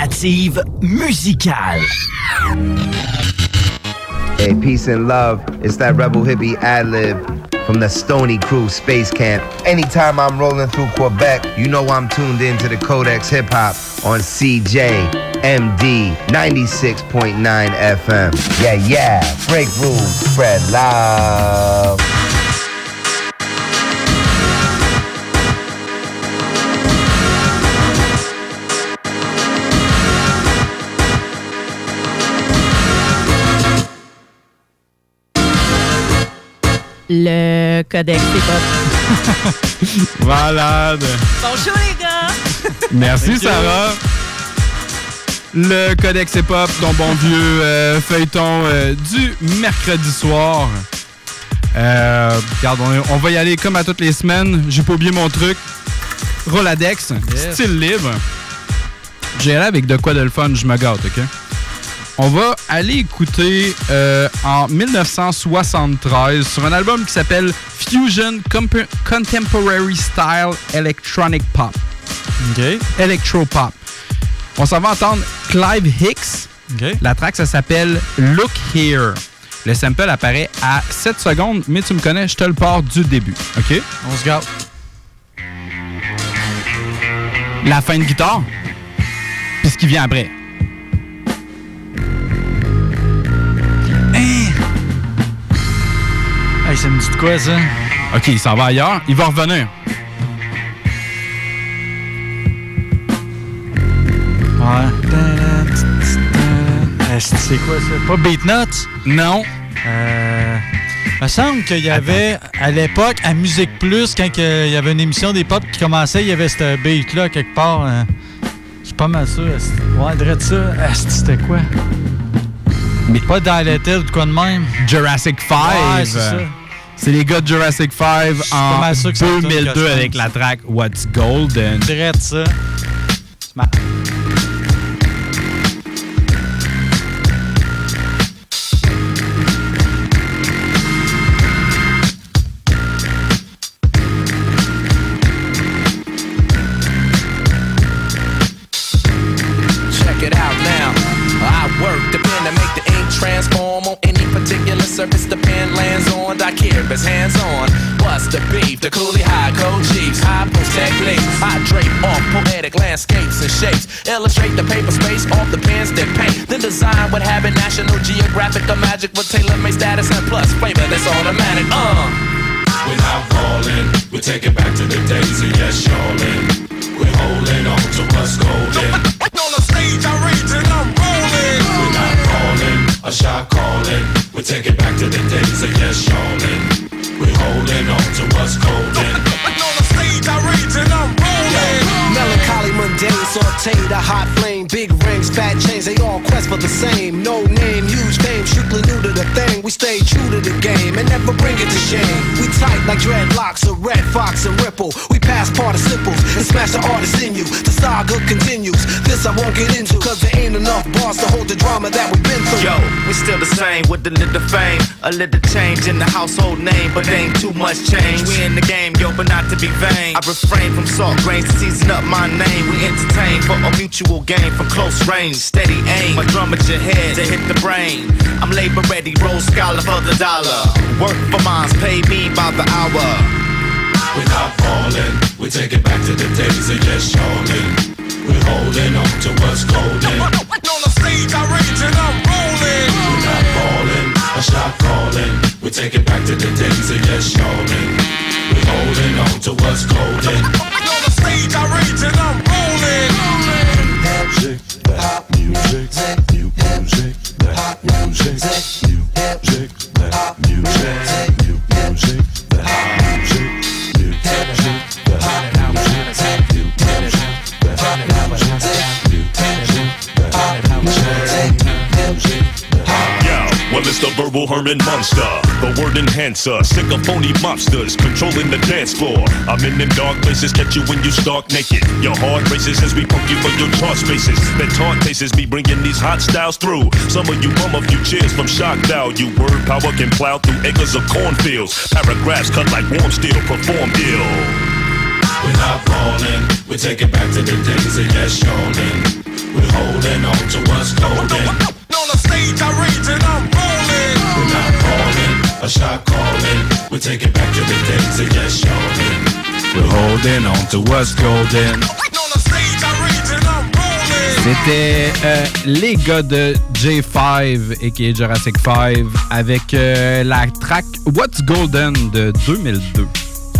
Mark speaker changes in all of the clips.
Speaker 1: alternative musicale.
Speaker 2: Hey, peace and love. It's that rebel hippie ad lib from the Stony Crew Space Camp. Anytime I'm rolling through Quebec, you know I'm tuned into the Codex Hip Hop on CJMD 96.9 FM. Yeah, yeah. Break rules, spread love.
Speaker 3: Le codex hip.
Speaker 4: Malade.
Speaker 3: Bonjour les gars.
Speaker 4: Merci Sarah. Le Codex Hip ton bon vieux euh, feuilleton euh, du mercredi soir. Euh, regarde, on, on va y aller comme à toutes les semaines. J'ai pas oublié mon truc. Roladex,
Speaker 5: Yes.
Speaker 4: style libre. Allé avec de quoi de le fun, je me gâte, OK? On va aller écouter euh, en 1973 sur un album qui s'appelle Fusion Comp- Contemporary Style Electronic Pop.
Speaker 5: OK.
Speaker 4: Electro Pop. On s'en va entendre Clive Hicks.
Speaker 5: OK.
Speaker 4: La track, ça s'appelle Look Here. Le sample apparaît à 7 secondes, mais tu me connais, je te le pars du début. OK?
Speaker 5: On se garde.
Speaker 4: La fin de guitare, puis ce qui vient après.
Speaker 5: Ça me dit de quoi, ça?
Speaker 4: OK, il s'en va ailleurs. Il va revenir.
Speaker 5: Ouais. C'est quoi, ça? Pas Beatnuts?
Speaker 4: Non.
Speaker 5: Euh... Il me semble qu'il y avait, à l'époque, à Musique Plus, quand il y avait une émission des pop qui commençait, il y avait ce beat-là quelque part. hein. Je suis pas mal sûr. Ouais, dirait ça. C'était quoi?
Speaker 4: Mais
Speaker 5: pas Dilated ou quoi de même?
Speaker 4: Jurassic 5.
Speaker 5: Ouais, c'est ça.
Speaker 4: C'est les gars de Jurassic 5 en 2002 avec la track What's Golden.
Speaker 5: Direct ça.
Speaker 6: Smart. service the I care if hands on. Bust the beef, the coolie high code chiefs, high post techniques. I drape off poetic landscapes and shapes. Illustrate the paper space off the pens that paint. Then design what habit National Geographic or magic with tailor made status and plus flavor that's automatic. Uh.
Speaker 7: Without calling, we take it back to the days of yes, y'allin'. We're holding on to what's golden.
Speaker 6: On the stage, I rage and I'm rolling.
Speaker 7: We're not calling, a shot calling. We take it back to the days of yes, y'allin'. We're holding on to what's golden.
Speaker 6: On the stage, I rage and I'm rolling.
Speaker 8: Melancholy, mundane, sauteed, a hot flame, big rings, fat chains, they all quest for the same. No name, huge fame, strictly new to the thing. We stay true to the game and never bring it to shame. We tight like dreadlocks, a red fox and ripple. We pass participles and smash the artist in you. The saga continues. This I won't get into, cause there ain't enough bars to hold the drama that we've been through.
Speaker 9: Yo, we still the same with a little fame, a little change in the household name, but ain't too much change. We in the game, yo, but not to be vain. I refrain from salt grains to season up my name. We entertain for a mutual gain from close range, steady aim. My drum at your head to hit the brain. I'm labor ready, roll scholar for the dollar. Work for mines, pay me by the hour.
Speaker 7: We're not falling, we take it back to the days of yes, y'allin'. We're holding on to what's golden.
Speaker 6: On the stage, I rage and I'm rolling.
Speaker 7: We're not calling, a shot calling. We take it back to the days of yes, y'allin'. Holding on to what's golden.
Speaker 6: On the stage, I rage and I'm rolling.
Speaker 7: Music, that music, new music, that music, new music, that music, new music, that music, new music, that music, new music,
Speaker 10: the verbal Herman Monster, the word enhancer, sick of phony mobsters controlling the dance floor. I'm in them dark places, catch you when you stark naked. Your heart races as we poke you for your chart spaces. That taunt faces be bringing these hot styles through. Some of you bum a few cheers from shock value. Word power can plow through acres of cornfields. Paragraphs cut like warm steel, perform ill.
Speaker 7: We're not falling, we take it back to the days of yes, y'allin'. We're holding on to what's golden.
Speaker 11: On the stage, I rage and I'm rolling.
Speaker 7: We're not calling, a shot calling. We take it back to the days of yes, yawning.
Speaker 4: We're holding on to what's golden.
Speaker 11: On the stage, I rage and I'm rolling.
Speaker 4: C'était euh, les gars de J5 et qui est Jurassic 5 avec euh, la track What's Golden de 2002.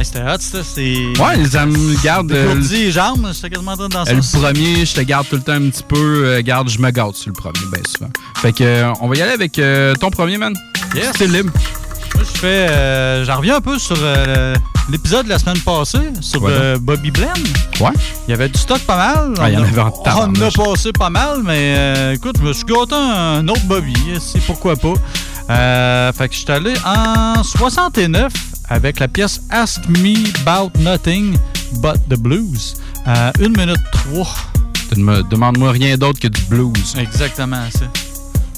Speaker 5: Hey, C'était hot, ça. C'est.
Speaker 4: Ouais, ça me garde.
Speaker 5: Écourdi les jambes, j'étais quasiment en train de danser.
Speaker 4: Le premier, je te garde tout le temps un petit peu. euh, garde, je me gâte sur le premier, bien souvent. Fait que, euh, on va y aller avec euh, ton premier, man.
Speaker 5: Yes.
Speaker 4: C'est libre.
Speaker 5: Moi, je fais. euh, J'en reviens un peu sur l'épisode de la semaine passée, sur Bobby Blend.
Speaker 4: Ouais.
Speaker 5: Il y avait du stock pas mal.
Speaker 4: Ah, il y en avait en
Speaker 5: On
Speaker 4: tabarnouche.
Speaker 5: a passé pas mal, mais euh, écoute, je me suis gâté un autre Bobby, c'est pourquoi pas. Fait que je suis allé en 69 avec la pièce Ask Me About Nothing But the Blues. Euh, 1 minute 3.
Speaker 4: Demande- Demande-moi rien d'autre que du blues.
Speaker 5: Exactement, ça.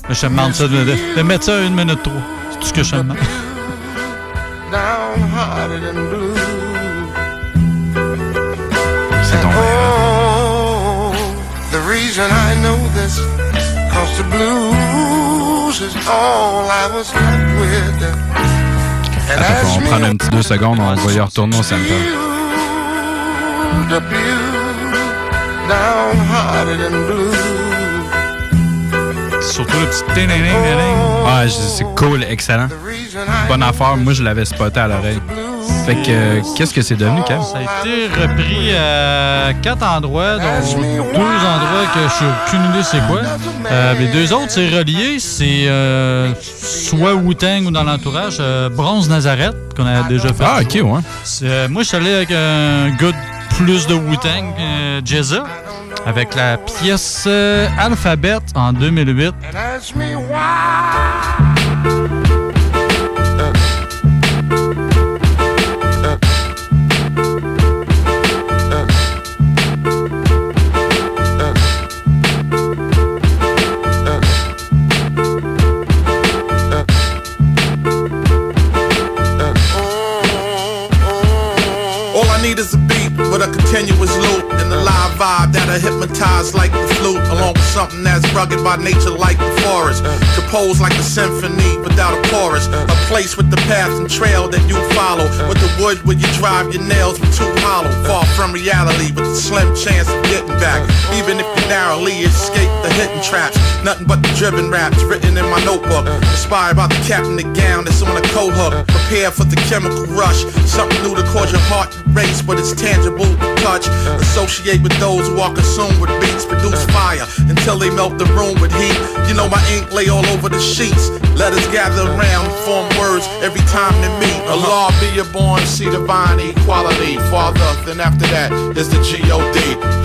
Speaker 5: Je te demande ça, de, de- de mettre ça à 1 minute 3. C'est tout ce que je te demande.
Speaker 4: C'est donc
Speaker 11: Oh, the reason I know this, cause the blues is all I was left with. And
Speaker 4: Attends, on
Speaker 11: as
Speaker 4: va prendre un petit deux secondes, on va y retourner au centre.
Speaker 5: Surtout le petit ding-ding-ding-ding.
Speaker 4: Ah, c'est cool, excellent. Bonne affaire, moi je l'avais spoté à l'oreille. Fait que, euh, qu'est-ce que c'est devenu, Kev?
Speaker 5: Ça a été repris à quatre endroits, dont deux endroits que je n'ai aucune idée c'est quoi. Euh, les deux autres, c'est relié. C'est euh, soit Wu-Tang ou dans l'entourage, euh, Bronze Nazareth, qu'on a déjà fait.
Speaker 4: Ah, ok, ouais.
Speaker 5: Euh, moi, je suis allé avec un gars plus de Wu-Tang, euh, Jezza, avec la pièce euh, Alphabet en 2008.
Speaker 12: Rugged by nature like the forest. Composed like a symphony without a chorus. A place with the path and trail that you follow. With the wood where you drive your nails with too hollow. Far from reality with a slim chance of getting back. Even if you narrowly escape the hidden traps. Nothing but the driven raps written in my notebook. Inspired by the cap and the gown that's on a coat hook. Prepare for the chemical rush. Something new to cause your heart to race, but it's tangible to touch. Associate with those who are consumed with beats. Produce fire until they melt the room with heat. You know my ink lay all over the sheets. Let us gather around form words every time they meet. Allah uh-huh. be your born, see divine equality. Father, then after that is the G-O-D.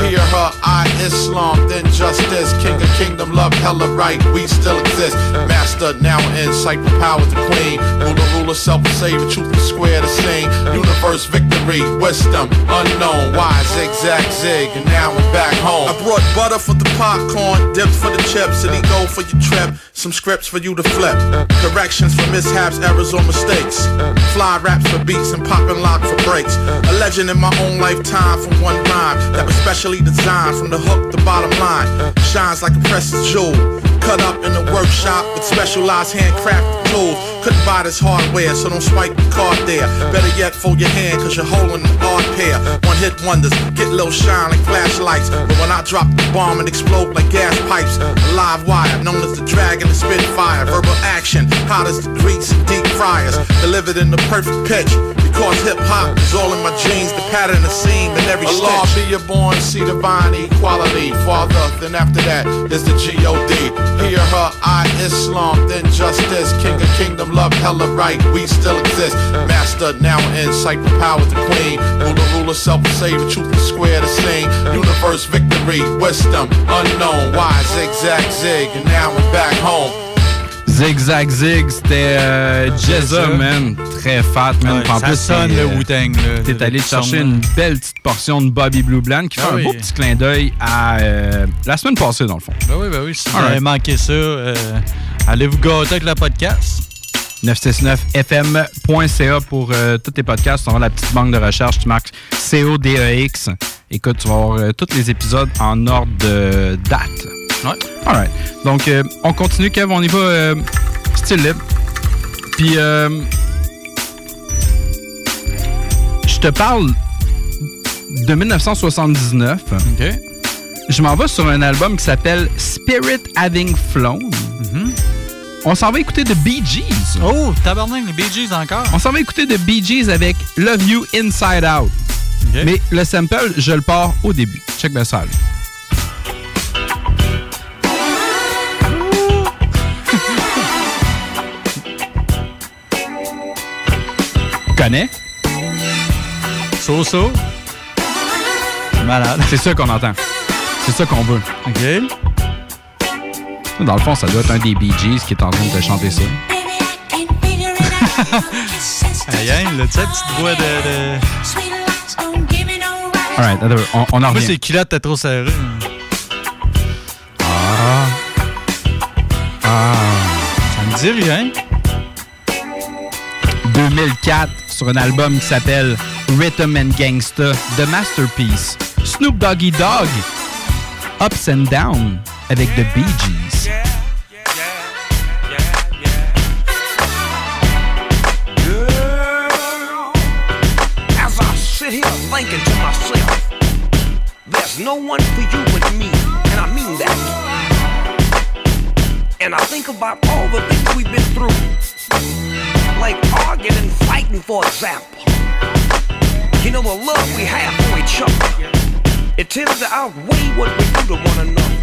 Speaker 12: Hear her, I Islam, then justice. King of kingdom, love, hella right. We still exist. Uh. Master, now in sight, power the queen. Ruler, ruler, self savior, truth is square the sing. Universe victory, wisdom, unknown. Why zigzag zig, and now we're back home. I brought butter for the popcorn, dips for the chips, and go for your trip. Some scripts for you to flip. Corrections for mishaps, errors, or mistakes. Fly raps for beats and popping lock for breaks. A legend in my own lifetime from one rhyme that was specially designed from the hook to bottom line. Shines like a precious jewel. Cut up in the workshop with specialized handcrafted tools. Couldn't buy this hardware, so don't swipe the card there. Better yet, fold your hand, cause you're holding an odd pair. One hit wonders, get low shine like flashlights. But when I drop the bomb and explode like gas pipes, a live wire known as the dragon and spitfire. Verbal action, hot as the grease and deep fryers. Delivered in the perfect pitch. Because hip hop is all in my genes, the pattern, the seam, and every Allah be your born, see divine equality. Father, then after that is the G-O-D. Hear her, I Islam, then justice. King of kingdom, love, hella right. We still exist. Master, now in sight, power the queen. Ruler, ruler, self and savior, truth and square to sing. Universe victory, wisdom, unknown. Why zigzag zig, and now we're back home.
Speaker 4: Zig Zag Zig, c'était euh, Jezza, man. Très fat, man.
Speaker 5: Ouais,
Speaker 4: en
Speaker 5: ça
Speaker 4: plus,
Speaker 5: sonne le
Speaker 4: euh,
Speaker 5: Wu-Tang,
Speaker 4: T'es allé chercher une belle petite portion de Bobby Blue Bland qui fait
Speaker 5: Ah
Speaker 4: un
Speaker 5: oui.
Speaker 4: beau petit clin d'œil à euh, la semaine passée, dans le fond.
Speaker 5: Ben oui, ben oui. Si vous avez manqué ça, euh, allez vous gâter avec le podcast?
Speaker 4: 969fm.ca pour tous tes podcasts. Tu vas la petite banque de recherche. Tu marques C-O-D-E-X. écoute, tu vas avoir tous les épisodes en ordre de date.
Speaker 5: Ouais.
Speaker 4: Alright. Donc, euh, on continue, Kev. On y va euh, style libre. Puis, euh, je te parle de 1979.
Speaker 5: OK.
Speaker 4: Je m'en vais sur un album qui s'appelle Spirit Having Flown. On s'en va écouter de Bee Gees.
Speaker 5: Oh, tabarnak, les Bee Gees encore.
Speaker 4: On s'en va écouter de Bee Gees avec Love You Inside Out. Mais le sample, je le pars au début. Check bien ça. Connais?
Speaker 5: So-so. Malade.
Speaker 4: C'est ça qu'on entend. C'est ça qu'on veut.
Speaker 5: OK.
Speaker 4: Dans le fond, ça doit être un des Bee Gees qui est en train de chanter ça.
Speaker 5: Aïe, aïe, là, tu sais, petite voix de. de...
Speaker 4: Alright, on, on en
Speaker 5: Moi,
Speaker 4: revient.
Speaker 5: c'est culotte, t'es trop serré.
Speaker 4: Ah. Ah.
Speaker 5: Ça me dit rien.
Speaker 4: 2004 sur un album qui s'appelle Rhythm and Gangsta, The Masterpiece. Snoop Doggy Dogg, Ups and Down avec The Bee Gees.
Speaker 13: Thinking to myself, there's no one for you but me, and I mean that. And I think about all the things we've been through, like arguing and fighting, for example. You know, the love we have for each other, it tends to outweigh what we do to one another.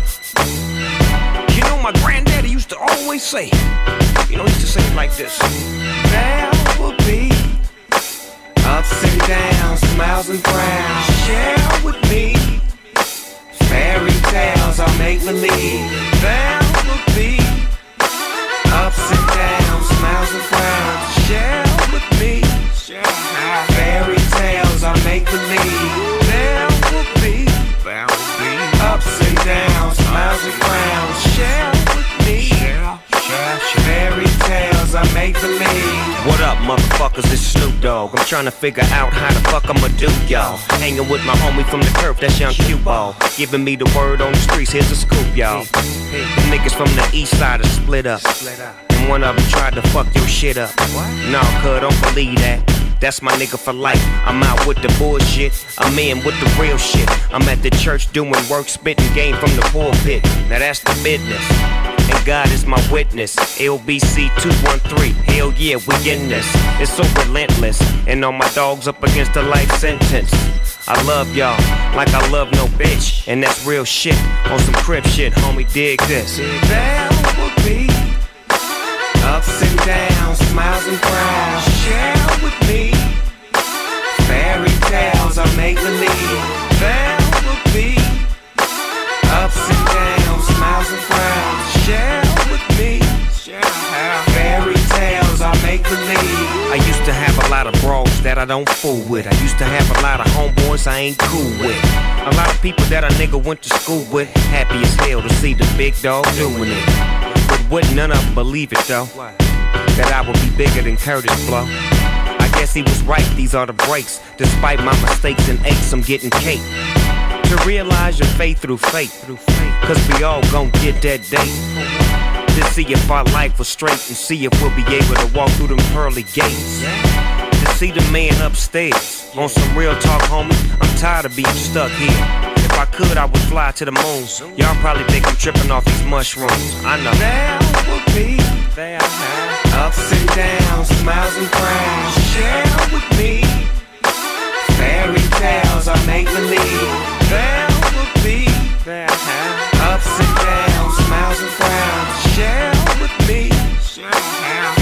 Speaker 13: You know, my granddaddy used to always say, you know, he used to say it like this. There will be Ups and downs, smiles and frowns. Share with me. Fairy tales are make believe. There smiles and frowns. Share with me. Fairy tales are make believe. There will be ups and downs, smiles and frowns. Share with me. Fairy tales are make believe.
Speaker 14: What up, motherfuckers? It's Snoop Dogg. I'm trying to figure out how the fuck I'ma do, y'all. Hanging with my homie from the curve, that's young cue ball. Giving me the word on the streets, here's a scoop, y'all. The niggas from the east side are split up. One of them tried to fuck your shit up. No, cuz, don't believe that. That's my nigga for life. I'm out with the bullshit. I'm in with the real shit. I'm at the church doing work, spitting game from the pulpit. Now that's the business. And God is my witness. LBC 213. Hell yeah, we in this. It's so relentless. And all my dogs up against a life sentence. I love y'all like I love no bitch. And that's real shit. On some crib shit, homie, dig this.
Speaker 13: Be ups and downs, smiles and frowns. Share with me. Fairy tales are make believe. There will be ups and downs, smiles and frowns. Share with me. Fairy tales are make believe.
Speaker 14: I used to have a lot of bros that I don't fool with. I used to have a lot of homeboys I ain't cool with. A lot of people that a nigga went to school with. Happy as hell to see the big dog doing it. But wouldn't none of them believe it though. That I would be bigger than Curtis Blow. I guess he was right, these are the breaks. Despite my mistakes and aches, I'm getting cake. To realize your faith through faith. Cause we all gon' get that day. To see if our life was straight and see if we'll be able to walk through them pearly gates. To see the man upstairs. On some real talk, homie, I'm tired of being stuck here. If I could, I would fly to the moon. Y'all probably think I'm tripping off these mushrooms. I know.
Speaker 13: There will be ups and downs, smiles and frowns. Share with me. Fairy tales are make believe. There will be ups and downs, smiles and frowns. Share with me.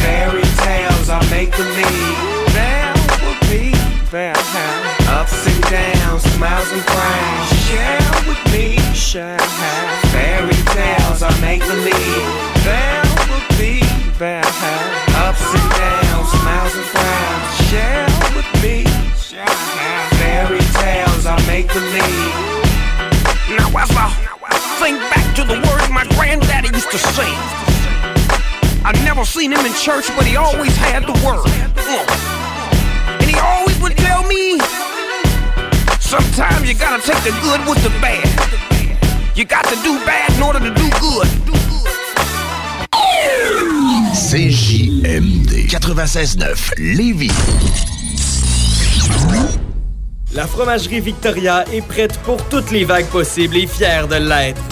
Speaker 13: Fairy tales are make believe. There will be ups and downs, smiles and frowns. Share with me. Fairy tales are make believe. There will be ups and downs, smiles and frowns. Share with me. Fairy tales are make believe. Now as I think back to the words my granddaddy used to sing. I never seen him in church, but he always had the word. Uh. And he always would tell me, sometimes
Speaker 15: you gotta take the good with the bad. You got to do bad in order to do good.
Speaker 2: CJMD 96.9 Lévis.
Speaker 16: La fromagerie Victoria est prête pour toutes les vagues possibles et fière de l'être.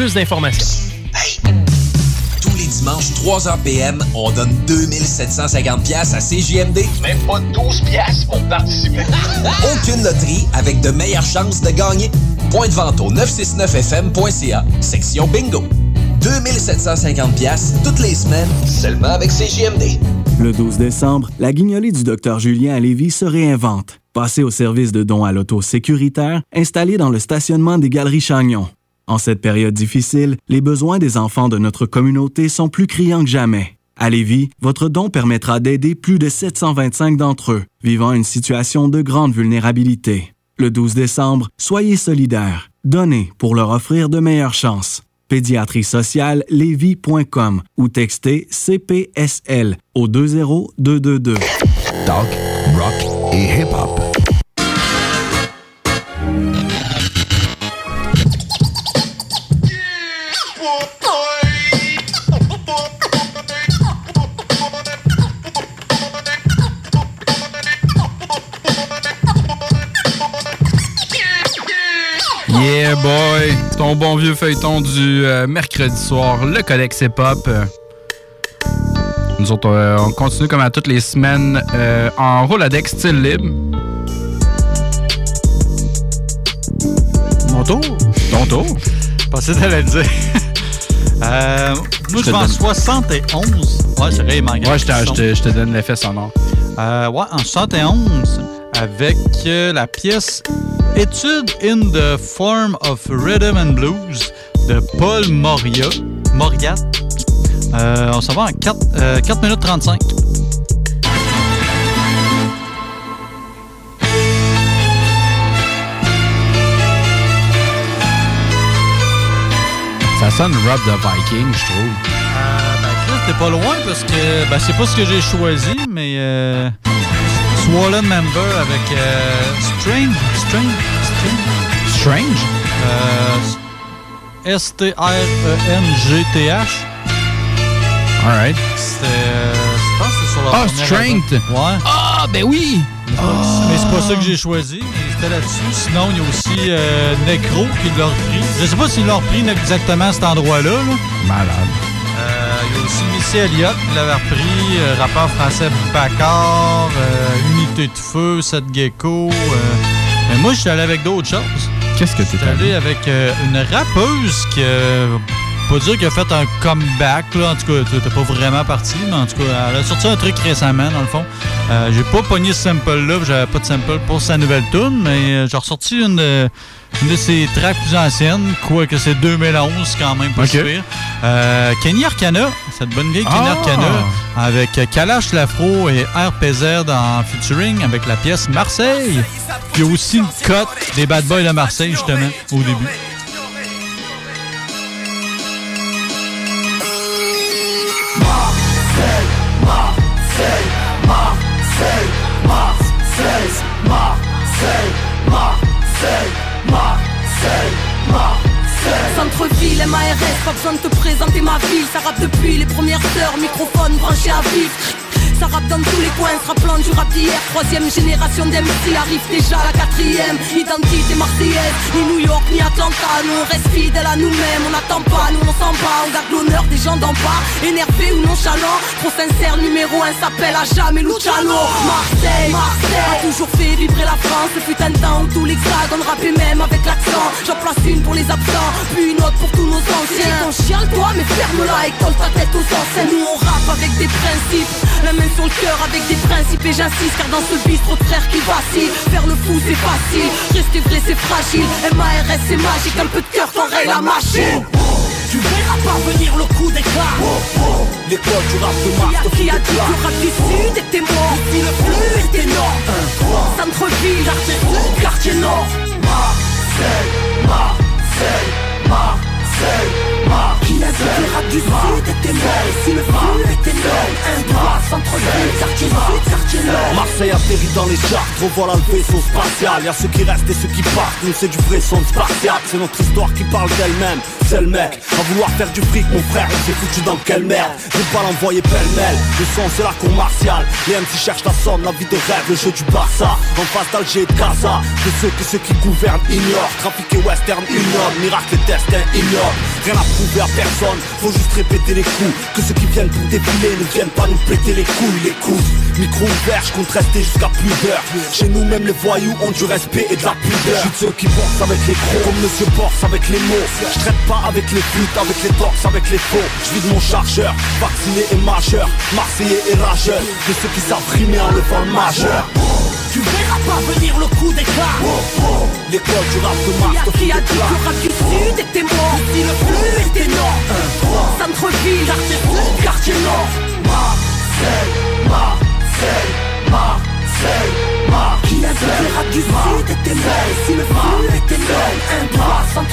Speaker 17: d'informations.
Speaker 18: Tous les dimanches, 3h PM, on donne 2750 pièces à CJMD. Même pas 12 pièces pour participer. Aucune loterie avec de meilleures chances de gagner. Point de vente au 969fm.ca, section bingo. 2750 pièces toutes les semaines, seulement avec CJMD.
Speaker 19: Le 12 décembre, la guignolée du Dr Julien à Lévis se réinvente. Passez au service de dons à l'auto sécuritaire installé dans le stationnement des Galeries Chagnon. En cette période difficile, les besoins des enfants de notre communauté sont plus criants que jamais. À Lévis, votre don permettra d'aider plus de 725 d'entre eux vivant une situation de grande vulnérabilité. Le 12 décembre, soyez solidaires. Donnez pour leur offrir de meilleures chances. Pédiatrie sociale lévis.com ou textez CPSL au 20222.
Speaker 2: Talk, rock et hip-hop.
Speaker 4: Yeah boy, ton bon vieux feuilleton du euh, mercredi soir, le Codex Hip Hop. Euh, Nous autres, euh, on continue comme à toutes les semaines euh, en Rolodex style libre.
Speaker 5: Mon tour?
Speaker 4: Ton tour?
Speaker 5: Je pensais que le dire. Euh, moi,
Speaker 4: Je
Speaker 5: en
Speaker 4: donne.
Speaker 5: 71. Ouais, c'est vrai, il manque
Speaker 4: Ouais, je te, je te- je te donne l'effet sonore.
Speaker 5: Euh, ouais, en 71, avec euh, la pièce Étude in the Form of Rhythm and Blues de Paul Moria. Moriat. Euh, on s'en va en 4, euh, 4 minutes 35.
Speaker 4: Ça sonne Rob the Viking, je trouve.
Speaker 5: Ben, Chris, t'es pas loin parce que ben, c'est pas ce que j'ai choisi, mais euh, Swollen Member avec euh, Strange. Strange. Strange.
Speaker 4: Strange?
Speaker 5: Euh, S-T-R-E-N-G-T-H.
Speaker 4: Alright.
Speaker 5: C'était. euh, je pense que c'est sur leur
Speaker 4: Ah, Strength!
Speaker 5: Ouais.
Speaker 4: Ah, ben oui!
Speaker 5: Mais c'est pas ça que j'ai choisi, mais c'était là-dessus. Sinon, il y a aussi euh, Necro qui l'a repris. Je sais pas s'il l'a repris exactement à cet endroit-là. là.
Speaker 4: Malade.
Speaker 5: Il y a aussi Missy Elliott qui l'avait repris, euh, rappeur français Bacard, euh, Unité de Feu, Seth Gecko. euh. Mais moi, je suis allé avec d'autres choses.
Speaker 4: Qu'est-ce que
Speaker 5: Je
Speaker 4: t'es
Speaker 5: suis allé? avec euh, une rappeuse qui, pas dire qu'elle a fait un comeback, là. En tout cas, t'es pas vraiment parti, mais en tout cas, elle a sorti un truc récemment, dans le fond. Euh, j'ai pas pogné ce sample-là, j'avais pas de sample pour sa nouvelle tune, mais euh, j'ai ressorti une de, une de ses tracks plus anciennes, quoique c'est 2011, quand même pas
Speaker 4: Ok.
Speaker 5: si pire. Euh, Kenny Arcana, cette bonne vieille Kenny
Speaker 4: Ah!
Speaker 5: Arcana, avec Kalash Lafro et RPZ en featuring avec la pièce Marseille. Puis aussi une cote des Bad Boys de Marseille, justement, au début.
Speaker 20: Pas besoin de te présenter ma ville. Ça rappe depuis les premières heures, microphone branché à vif. Ça rappe dans tous les coins, se rappelant du rap d'hier. Troisième génération d'MC arrive déjà la quatrième. Identité marseillaise, ni New York ni Atlanta. Nous on reste fidèles à nous-mêmes, on n'attend pas, nous on s'en bat. On garde l'honneur des gens d'en bas, énervés ou nonchalants. Trop sincère, numéro un s'appelle à jamais Luciano. Marseille, Marseille, a toujours fait vibrer la France. Ce fut un temps où tout l'hexagone rappait même avec l'accent. J'en place une pour les absents, puis une autre pour tous nos anciens. Ton chiale toi, mais ferme-la et colle ta tête aux anciens. Nous on rappe avec des principes, la sur le cœur avec des principes Et j'insiste car dans ce de frères qui vacille Faire le fou c'est facile, rester vrai c'est fragile. MARS c'est magique, un peu de cœur t'enraye la machine.
Speaker 21: Tu verras pas venir le coup d'éclat. L'école du rap de Mars
Speaker 20: Qui a
Speaker 21: des
Speaker 20: dit
Speaker 21: plats.
Speaker 20: que le rap du sud était mort. Si le flux était énorme. Centre-ville, quartier sud, quartier nord.
Speaker 21: Marseille, Marseille, Marseille.
Speaker 20: Rap du sud était Si le flux était Un nord
Speaker 22: Marseille atterrit dans les charts, revoilà le vaisseau spatial. Y'a ceux qui restent et ceux qui partent, nous c'est du vrai son spartiate C'est notre histoire qui parle d'elle-même, c'est le mec. À vouloir faire du fric mon frère, il s'est foutu dans quelle merde Des balles envoyées pêle-mêle, le son c'est la cour martiale. Les MC cherchent la somme, la vie de rêve, le jeu du Barça. En face d'Alger et de Gaza, de ceux que ceux qui gouvernent ignorent. Trafiquer western ignoble, miracle et destin ignoble Rien à prouver à personne, faut juste répéter les coups. Que ceux qui viennent pour défiler ne viennent pas nous péter les couilles, les coups. Micro ouvert, je compte rester jusqu'à plus d'heures. Chez nous même les voyous ont du respect et de la pudeur. Je suis de ceux qui bossent avec les gros Comme Monsieur Borse avec les mots. Je traite pas avec les putes, avec les torses, avec les faux. Je vide mon chargeur, vacciné et majeur. Marseillais et rageur De ceux qui savent rimer en levant le majeur
Speaker 21: Tu verras pas venir le coup d'éclat.
Speaker 22: L'école du rap de Mars te fout
Speaker 20: Qui a dit que le rap du sud était mort Si le flux était énorme. Centre-ville, quartier sud, quartier nord
Speaker 21: Marseille, Marseille, Marseille, Marseille.
Speaker 20: Qui a dit que le rap du sud était mort Si le flux était énorme Nord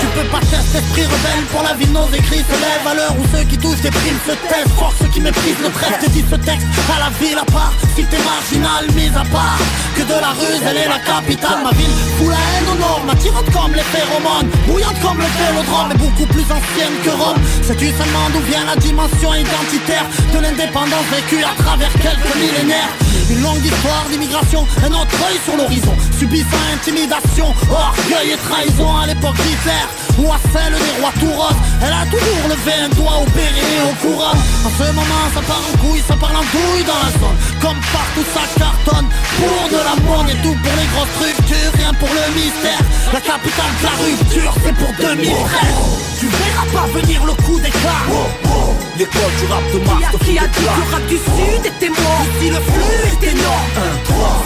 Speaker 21: Tu peux pas taire cet esprit rebelle pour la vie nos écrits se lèvent à l'heure où ceux qui touchent des primes se taisent. Fort ceux qui méprisent le reste dit ce texte à la ville à part. Si t'es marginal mis à part. Que de la ruse elle est la capitale Ma ville. Fout la haine aux normes Attirante comme les phéromones. Bouillante comme le vélodrome Mais beaucoup plus ancienne que Rome. Sais-tu seulement d'où vient la dimension identitaire De l'indépendance vécue à travers quelques millénaires? Une longue histoire d'immigration Un autre sur l'horizon. Subissant intimidation, orgueil et trahison À l'époque d'Hitler ou à celle des rois tout roses Elle a toujours levé un doigt au béret et au couronne En ce moment ça part en couille, ça part en douille dans la zone. Comme partout ça cartonne. Pour de la monnaie et tout pour les grosses structures Rien pour le mystère. La capitale de la rupture c'est pour 2013 Tu verras pas venir le coup d'éclat.
Speaker 22: L'école du rap de Mars
Speaker 20: qui a dit le rap du sud était mort. Si le flux était énorme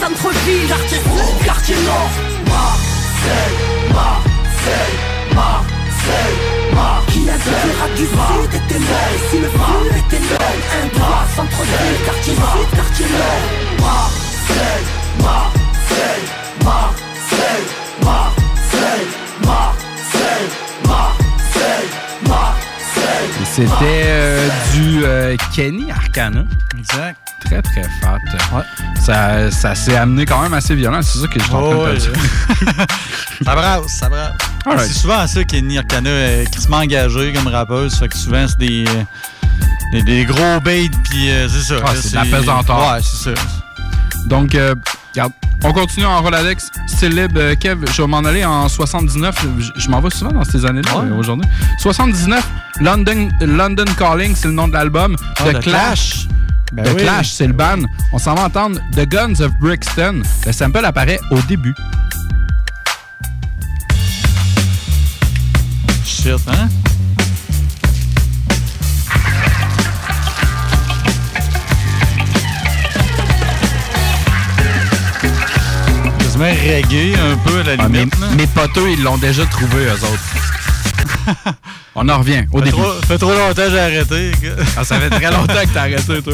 Speaker 20: Centre-ville, quartier sud, quartier nord.
Speaker 21: Marseille, Marseille, Marseille, Marseille.
Speaker 20: Qui a dit que le rap du sud était mort Si le flux était énorme Un droit, centre-ville, quartier sud, quartier nord
Speaker 21: Marseille, Marseille, Marseille, Marseille, Marseille, Marseille, Marseille.
Speaker 4: C'était euh, du euh, Kenny Arcana.
Speaker 5: Exact.
Speaker 4: Très, très fat. Ça, ça s'est amené quand même assez violent. C'est ça que je suis en train
Speaker 5: Oh,
Speaker 4: de te
Speaker 5: ouais.
Speaker 4: dire.
Speaker 5: Ça brasse, ça brasse.
Speaker 4: Alright.
Speaker 5: C'est souvent ça qu'Enny Arcana est crissement engagée comme rappeuse. Fait que souvent, c'est des, euh, des, des gros baits, puis euh, c'est ça.
Speaker 4: Ah, c'est de la pesanteur.
Speaker 5: Ouais, c'est ça.
Speaker 4: Donc, euh, regarde, on continue en Roladex. Style libre, euh, Kev, je vais m'en aller en 79. Je, je m'en vais souvent dans ces années-là euh, aujourd'hui. 79, London, London Calling, c'est le nom de l'album.
Speaker 5: Ah,
Speaker 4: The
Speaker 5: The
Speaker 4: Clash.
Speaker 5: Clash. Ben
Speaker 4: The
Speaker 5: oui.
Speaker 4: Clash, c'est le band. On s'en va entendre The Guns of Brixton. Le sample apparaît au début.
Speaker 5: Shit, hein? Quasiment reggae un peu à la
Speaker 4: Ah, mes,
Speaker 5: là.
Speaker 4: mes poteux, ils l'ont déjà trouvé, eux autres. On en revient au
Speaker 5: fait,
Speaker 4: début.
Speaker 5: trop, fait trop longtemps que j'ai arrêté.
Speaker 4: Ah, ça fait très longtemps que t'as arrêté, toi.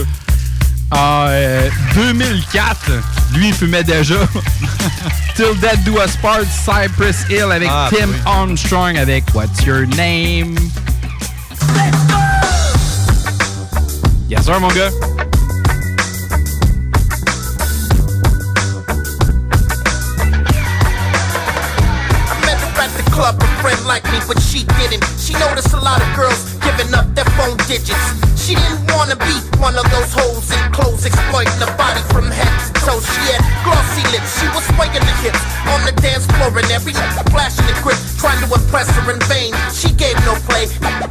Speaker 4: En euh, 2004, lui, il fumait déjà. Till Dead Do Us Part, Cypress Hill avec
Speaker 5: Ah,
Speaker 4: Tim
Speaker 5: oui.
Speaker 4: Armstrong avec What's Your Name? Yes, sir, mon gars.
Speaker 23: met her at the club friend like me, but she didn't. She noticed a lot of girls giving up their phone digits. She didn't wanna be one of those hoes in clothes exploiting the body from head to toe. She had glossy lips, she was swaying the hips on the dance floor and every flashing the grip, trying to impress her in vain. She gave no play,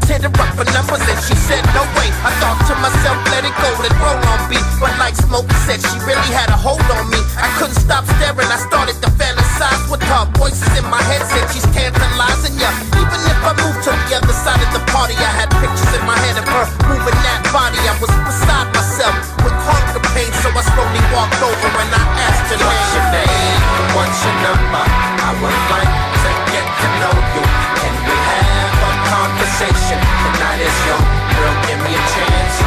Speaker 23: hit her up for numbers and she said no way. I thought to myself, let it go, let roll on beat. But like Smokey said, she really had a hold on me. I couldn't stop staring, I started to fantasize with her. Voices in my head said she's tantalizing ya. Even if I moved to the other side of the party, I had pictures in my head of her moving that body. I was beside myself with hunger pain, so I slowly walked over and I asked her, What's your name? What's your number? I would like to get to know you. Can we have a conversation? Tonight is your girl, give me a chance.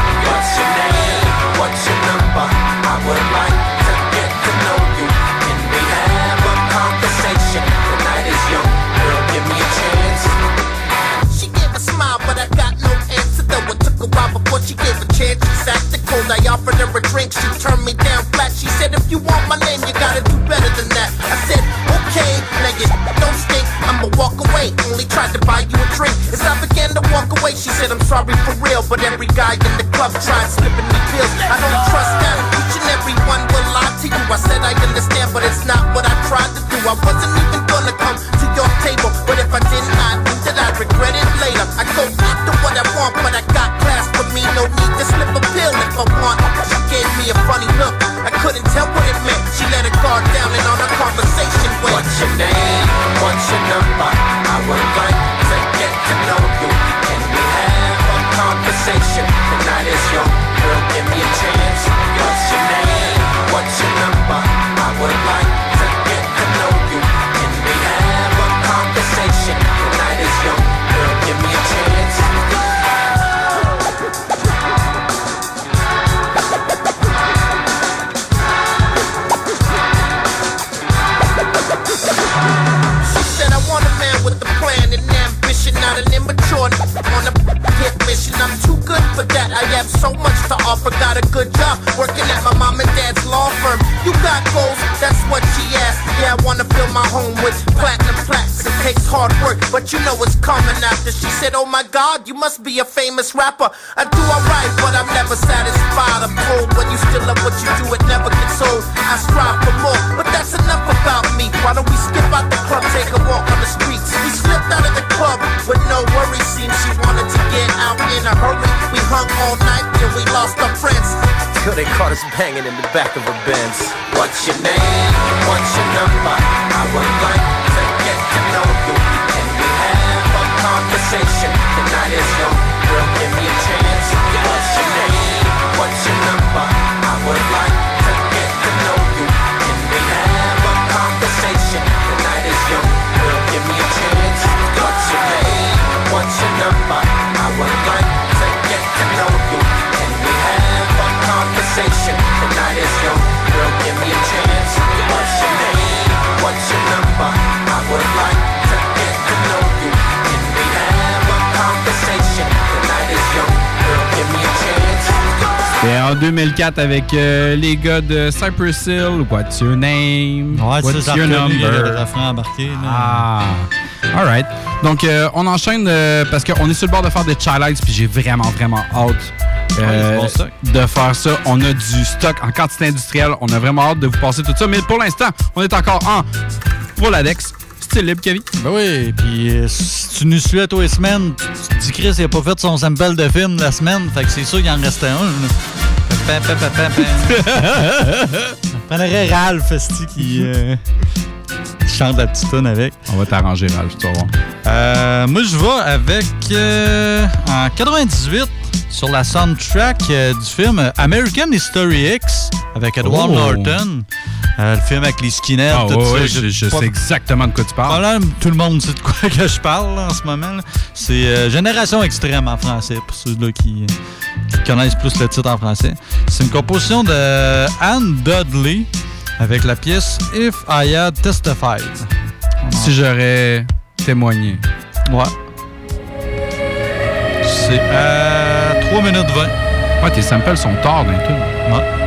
Speaker 23: She turned me down flat. She said, If you want my name, you gotta do better than that. I said, Okay, now you don't stink. I'ma walk away. Only tried to buy you a drink. As I began to walk away, she said, I'm sorry for real, but every guy in the club tried slipping me pills. I don't trust but you know it's coming after. She said, Oh my God, you must be a famous rapper. I do alright, but I'm never satisfied. I'm told when you still love what you do, it never gets old. I strive for more, but that's enough about me. Why don't we skip out the club, take a walk on the streets? We slipped out of the club with no worries. Seems she wanted to get out in a hurry. We hung all night till we lost our friends. Till they caught us banging in the back of a Benz. What's your name? What's your number? I would like to get to know conversation? Tonight is your girl. Give me a chance. What's your name? What's your number? I would like to get to know you. Can we have a conversation? Tonight is your girl. Give me a chance. What's your name? What's your number? I would like to get to know you. Can we have a conversation? Tonight is your girl. Give me a chance.
Speaker 4: C'était en 2004 avec euh, les gars de Cypress Hill. What's your name?
Speaker 5: Ouais,
Speaker 4: What's
Speaker 5: ça,
Speaker 4: your number?
Speaker 5: le refrain embarqué. là.
Speaker 4: Ah. Alright. Donc, euh, on enchaîne euh, parce qu'on est sur le bord de faire des highlights, puis j'ai vraiment, vraiment hâte euh,
Speaker 5: Ouais, bon
Speaker 4: de faire ça. On a du stock en quantité industrielle. On a vraiment hâte de vous passer tout ça. Mais pour l'instant, on est encore en pour l'Adex. Style libre, Kevin.
Speaker 5: Ben oui, puis si tu nous suis à tous les semaines, dis Chris, il a pas fait son sample de film la semaine, fait que c'est sûr qu'il en restait un. là. On prendrait Ralph, esti, qui, euh, qui chante la petite tune avec.
Speaker 4: On va t'arranger, Ralph, tu vas voir.
Speaker 5: Euh, moi, je vais avec, euh, en 98, sur la soundtrack euh, du film American History X, avec Edward
Speaker 4: Oh.
Speaker 5: Norton. Euh, le film avec les skinheads,
Speaker 4: Ah
Speaker 5: tout
Speaker 4: ouais,
Speaker 5: ça.
Speaker 4: je, je
Speaker 5: pas-
Speaker 4: sais exactement de quoi tu parles.
Speaker 5: Voilà, tout le monde sait de quoi que je parle là, en ce moment. C'est euh, Génération Extrême en français, pour ceux-là qui, qui connaissent plus le titre en français. C'est une composition de Anne Dudley avec la pièce If I Had Testified.
Speaker 4: Si j'aurais témoigné.
Speaker 5: Ouais. C'est à 3 minutes 20.
Speaker 4: Ouais, tes samples sont tard d'un tout.
Speaker 5: Ouais.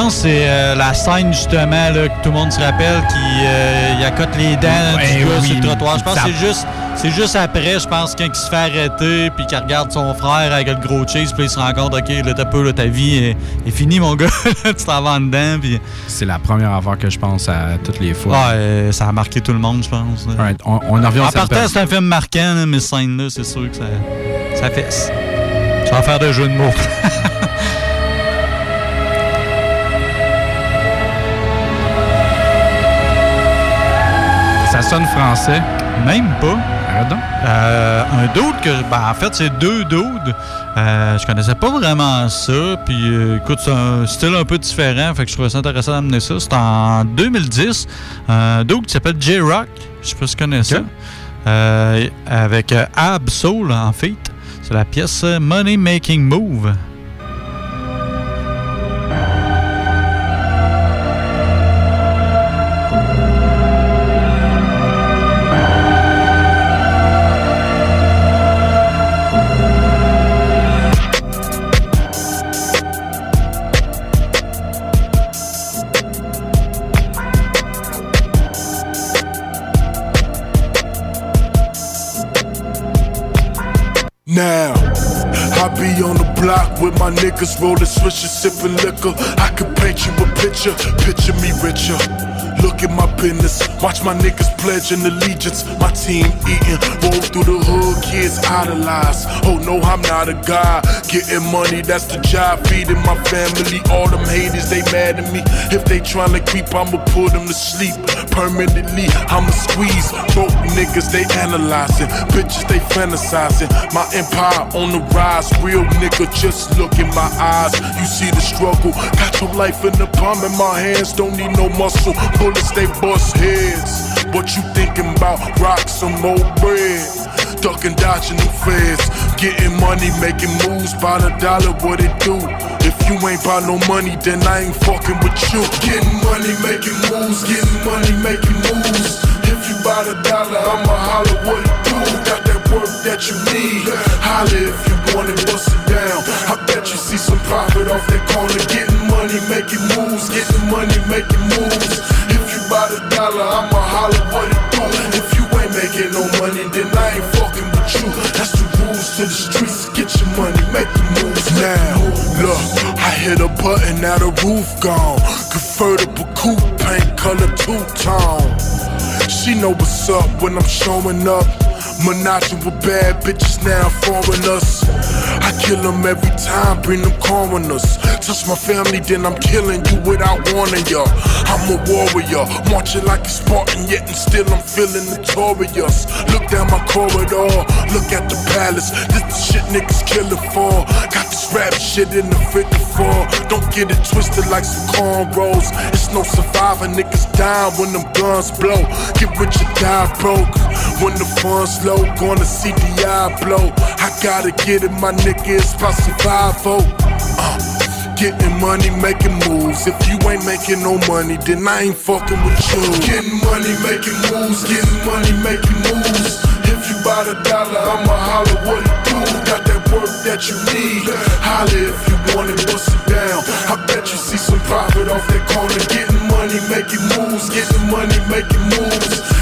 Speaker 5: Pense que c'est euh, la scène, justement, là, que tout le monde se rappelle, qui euh, accote les dents
Speaker 4: Ouais,
Speaker 5: du gars
Speaker 4: oui.
Speaker 5: sur le trottoir. Je pense que c'est juste, c'est juste après, je pense, quand il se fait arrêter, puis qu'il regarde son frère avec le gros chase, puis il se rend compte, OK, là, t'as peu, là, ta vie est, est finie, mon gars. Là, tu t'en vas en dedans, puis...
Speaker 4: C'est la première affaire que je pense à toutes les fois.
Speaker 5: Ouais, euh, ça a marqué tout le monde, je pense. là.
Speaker 4: Alright, on, on en revient au
Speaker 5: En partant, c'est un film marquant, là, mais cette scène-là, c'est sûr que ça, ça fesse. Sans faire de jeu de mots.
Speaker 4: Ça sonne français.
Speaker 5: Même pas. Euh, un dude que. Ben, en fait, c'est deux dudes. Euh, je connaissais pas vraiment ça. Puis, euh, écoute, c'est un style un peu différent. Fait que je trouvais ça intéressant d'amener ça. C'est en 2010. Un dude qui s'appelle J-Rock. Je sais pas si tu connais ça. Euh, avec Ab Soul en fait. C'est la pièce Money Making Move.
Speaker 24: My niggas rolling swishers, sipping liquor. I could paint you a picture, picture me richer. Look at my business, watch my niggas pledging allegiance. My team eating, roll through the hood, kids idolize. Oh no, I'm not a guy. Getting money, that's the job. Feeding my family, all them haters, they mad at me. If they tryna creep, I'ma put them to sleep. Permanently, I'ma squeeze. Broke niggas, they analyzing. Bitches, they fantasizing. My empire on the rise. Real nigga, just look in my eyes. You see the struggle. Got your life in the palm of my hands. Don't need no muscle. Bullets, they bust heads. What you thinking about? Rock some more bread. Ducking, dodging the feds. Getting money, making moves by the dollar. What it do? If you ain't by no money, then I ain't fucking with you. Getting money, making moves. Getting money, making moves. If you buy the dollar, I'ma holler what it do. Got that work that you need. Holler if you want it, bust it down. I bet you see some profit off that corner. Getting money, making moves. Getting money, making moves. By the dollar, I'ma holler what it do. If you ain't making no money, then I ain't fucking with you. That's the rules to the streets. Get your money, make the moves. Now, look, I hit a button, now the roof gone. Convertible coupe, paint color two tone. She know what's up when I'm showing up. Menage with bad bitches now foreigners. I kill them every time, bring them coroners. Touch my family, then I'm killing you without warning ya. I'm a warrior, marching like a Spartan, yet and still I'm feeling notorious. Look down my corridor, look at the palace. This the shit niggas killing for. Got this rap shit in the 54. Don't get it twisted like some cornrows. It's no survivor, niggas die when them guns blow. Get rich or die broke. When the funds low, gonna see the eye blow. I gotta get it, my nigga, it's about survival. Uh, Getting money, making moves. If you ain't making no money, then I ain't fucking with you. Getting money, making moves. Getting money, making moves. If you buy the dollar, I'ma holler what it do. Got that work that you need. Holler if you want it, bust it down. I bet you see some profit off that corner. Getting money, making moves. Getting money, making moves.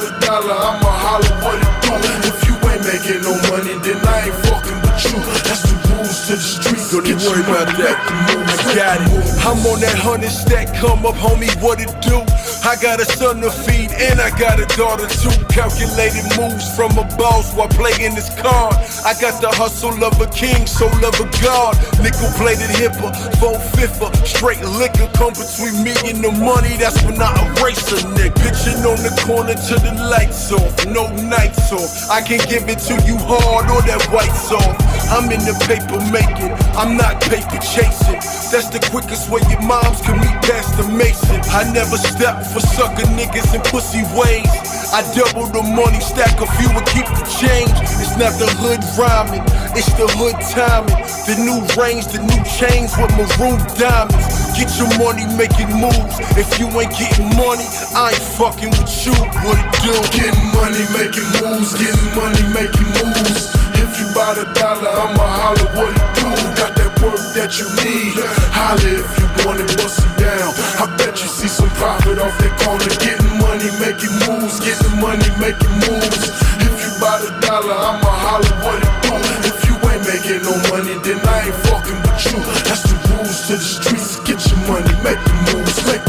Speaker 24: Buy the dollar, I'ma holler what it do. If you making no money, then I ain't fucking with you. That's the rules to the streets. Don't
Speaker 25: Get
Speaker 24: worry about that.
Speaker 25: make the moves. I got it. I'm on that hundred stack, come up, homie, what it do? I got a son to feed and I got a daughter too. Calculated moves from a boss while playing this card. I got the hustle of a king, soul of a god. Nickel plated hipper, four fiffer, straight liquor come between me and the money. That's when I erase a nigga. Pitching on the corner till the lights off, no nights off. I can give it to you hard or that white's off. I'm in the paper making, I'm not paper chasing. That's the quickest way your moms can meet Pastor Mason. I never step for sucker niggas and pussy ways. I double the money, stack a few and keep the change. It's not the hood rhyming, it's the hood timing. The new range, the new chains with maroon diamonds. Get your money making moves. If you ain't getting money, I ain't fucking with you. What it do?
Speaker 24: Getting money, making moves, getting money, making moves. If you buy the dollar, I'ma holler what it do. Got that work that you need. Holla if you want it, bust it down. I bet you see some profit off that corner. Getting money, making moves. Getting money, making moves. If you buy the dollar, I'ma holler what it do. If you ain't making no money, then I ain't fucking with you. That's the rules to the streets. Get your money, make the moves, make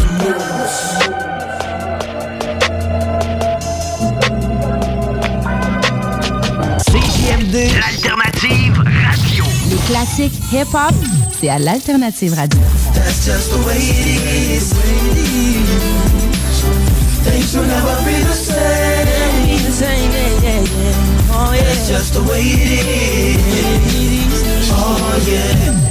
Speaker 26: classiques hip-hop, c'est à l'Alternative Radio.
Speaker 27: That's just the way it is. Things will never be the same. The same, yeah, yeah, yeah. Oh, yeah.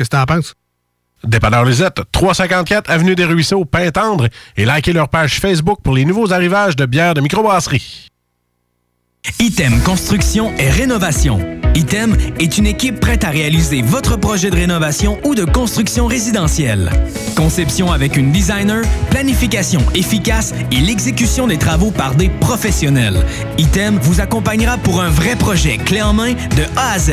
Speaker 28: qu'est-ce que t'en penses?
Speaker 29: Dépanneur Lisette, 354 Avenue des Ruisseaux, Pintendre, et likez leur page Facebook pour les nouveaux arrivages de bières de microbrasserie.
Speaker 30: Item Construction et Rénovation. Item est une équipe prête à réaliser votre projet de rénovation ou de construction résidentielle. Conception avec une designer, planification efficace et l'exécution des travaux par des professionnels. Item vous accompagnera pour un vrai projet clé en main de A à Z.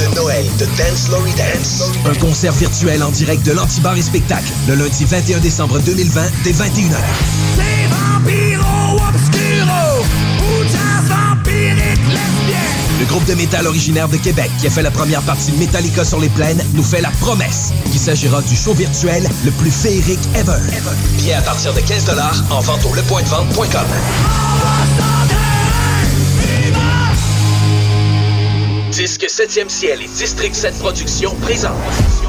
Speaker 31: Le Noël de Dance Lory Dance.
Speaker 18: Un concert virtuel en direct de l'Antibar et Spectacle le lundi 21 décembre 2020 dès 21h.
Speaker 27: Vampiro Obscuro ou jazz vampirique lesbien.
Speaker 18: Le groupe de métal originaire de Québec qui a fait la première partie de Metallica sur les plaines nous fait la promesse qu'il s'agira du show virtuel le plus féerique ever.
Speaker 31: Billets à partir de 15 en vente au lepointdevente.com. Disque 7e ciel et District 7 Productions présentent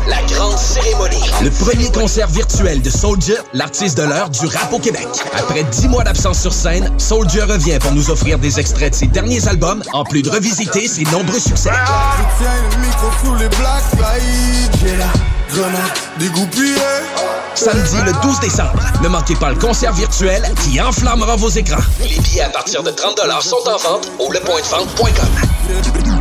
Speaker 31: la grande cérémonie.
Speaker 18: Le premier concert virtuel de Soldier, l'artiste de l'heure du rap au Québec. Après dix mois d'absence sur scène, Soldier revient pour nous offrir des extraits de ses derniers albums, en plus de revisiter ses nombreux succès.
Speaker 32: Je tiens le micro sous les black slides. J'ai la grenade dégoupillée.
Speaker 18: Samedi le 12 décembre, ne manquez pas le concert virtuel qui enflammera vos écrans.
Speaker 31: Les billets à partir de 30 sont en vente au lepointdevente.com.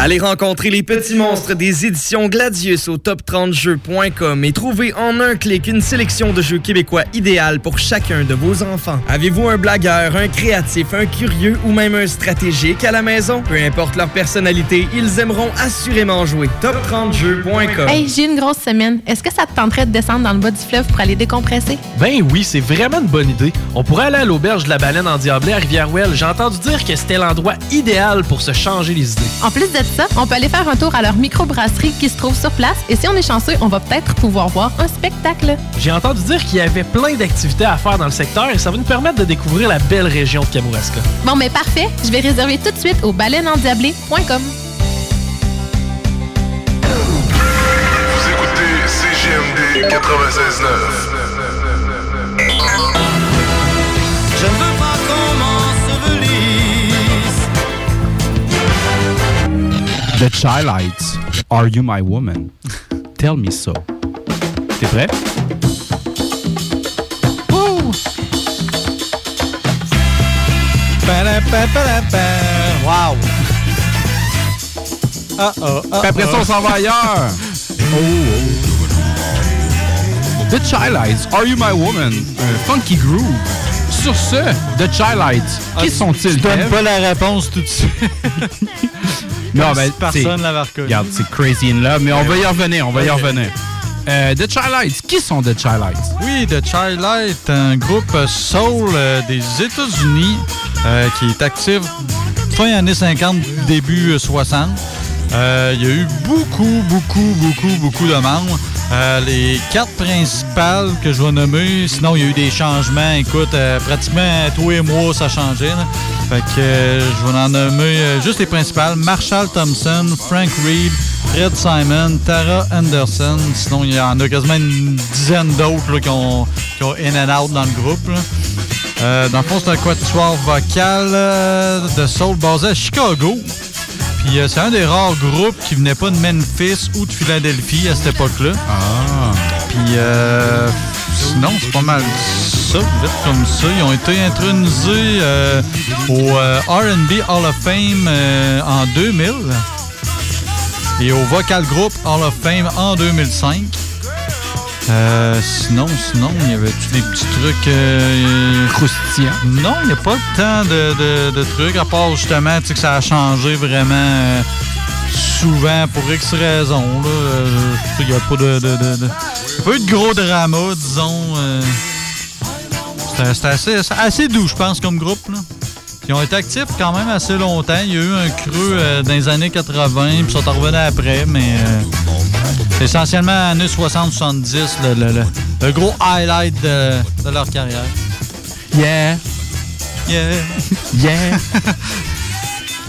Speaker 16: Allez rencontrer les petits monstres des éditions Gladius au top30jeux.com et trouvez en un clic une sélection de jeux québécois idéal pour chacun de vos enfants. Avez-vous un blagueur, un créatif, un curieux ou même un stratégique à la maison? Peu importe leur personnalité, ils aimeront assurément jouer. top30jeux.com
Speaker 21: Hey, j'ai une grosse semaine. Est-ce que ça te tenterait de descendre dans le bas du fleuve pour aller décompresser?
Speaker 17: Ben oui, c'est vraiment une bonne idée. On pourrait aller à l'auberge de la baleine en Diablé à Rivière-Ouelle. J'ai entendu dire que c'était l'endroit idéal pour se changer les idées.
Speaker 21: En plus de ça, on peut aller faire un tour à leur microbrasserie qui se trouve sur place et si on est chanceux, on va peut-être pouvoir voir un spectacle.
Speaker 17: J'ai entendu dire qu'il y avait plein d'activités à faire dans le secteur et ça va nous permettre de découvrir la belle région de Kamouraska.
Speaker 21: Bon, mais parfait. Je vais réserver tout de suite au baleineendiablé.com.
Speaker 32: Vous écoutez CGMD 96.9.
Speaker 4: The Chilites, Are You My Woman? Tell me so. T'es prêt?
Speaker 5: Wow! Ah, oh, ah,
Speaker 4: Puis après ça, on s'en va ailleurs. Oh, oh. The Chilites, Are You My Woman? Un funky groove. Sur ce, The Chilites, qui
Speaker 5: Ah,
Speaker 4: sont-ils?
Speaker 5: Je donne pas la réponse tout de suite.
Speaker 4: Non, ben,
Speaker 5: personne l'avait reconnu.
Speaker 4: Regarde, c'est Crazy in Love, mais on va y revenir, on va y revenir. Euh, The Childlights, qui sont The Childlights?
Speaker 5: Oui, The Child Light, un groupe soul euh, des États-Unis euh, qui est actif fin années 50, début euh, 60. Euh, Il y a eu beaucoup, beaucoup, beaucoup, beaucoup de membres. Euh, les quatre principales que je vais nommer, sinon il y a eu des changements. Écoute, euh, pratiquement tous les mois ça changé. là. Fait que euh, je vais en nommer juste les principales. Marshall Thompson, Frank Reed, Fred Simon, Tara Anderson. Sinon il y en a quasiment une dizaine d'autres qui, ont, qui ont in and out dans le groupe. dans le fond, c'est un quatuor vocal de soul basé à Chicago. Puis euh, c'est un des rares groupes qui venait pas de Memphis ou de Philadelphie à cette époque-là.
Speaker 4: Ah.
Speaker 5: Puis euh, sinon, c'est pas mal ça, vite comme ça. Ils ont été intronisés euh, au R&B Hall of Fame en 2000 et au Vocal Group Hall of Fame en 2005. Euh, sinon, sinon, il y avait-tu des petits trucs euh,
Speaker 4: croustillants?
Speaker 5: Non, il n'y a pas tant de, de- de trucs, à part justement tu sais, que ça a changé vraiment euh, souvent pour X raisons. Il n'y a pas de, y a pas eu de gros drama, disons. C'était assez, assez doux, je pense, comme groupe. Là. Ils ont été actifs quand même assez longtemps. Il y a eu un creux euh, dans les années 80, puis ils sont revenus après, mais euh, c'est essentiellement années 60-70, le, le- le- le gros highlight de, de leur carrière.
Speaker 4: Yeah.
Speaker 5: Yeah.
Speaker 4: Yeah.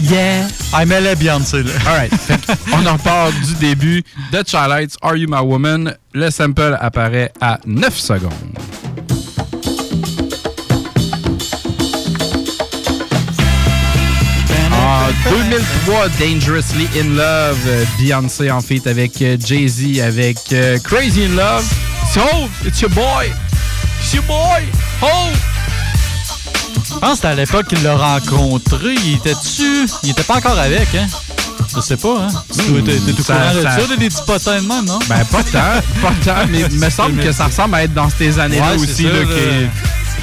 Speaker 4: yeah.
Speaker 5: I mêlais Beyoncé, là.
Speaker 4: Alright. On en repart du début. The Childlights, Are You My Woman? Le sample apparaît à 9 secondes. 2003, Dangerously in Love, Beyoncé en feat avec euh, Jay-Z, avec euh, Crazy in Love. So, it's your boy! It's your boy! Oh!
Speaker 5: Je pense que c'était à l'époque qu'il l'a rencontré. Il était dessus. Il était pas encore avec, hein? Je sais pas, hein?
Speaker 4: Hmm,
Speaker 5: t'es au
Speaker 4: ça-
Speaker 5: courant de
Speaker 4: ça-
Speaker 5: ça, des petits potins de même, non?
Speaker 4: Ben, pas tant, pas tant, mais il me semble que ça ressemble à être dans ces années-là
Speaker 5: Ouais,
Speaker 4: aussi. là. que-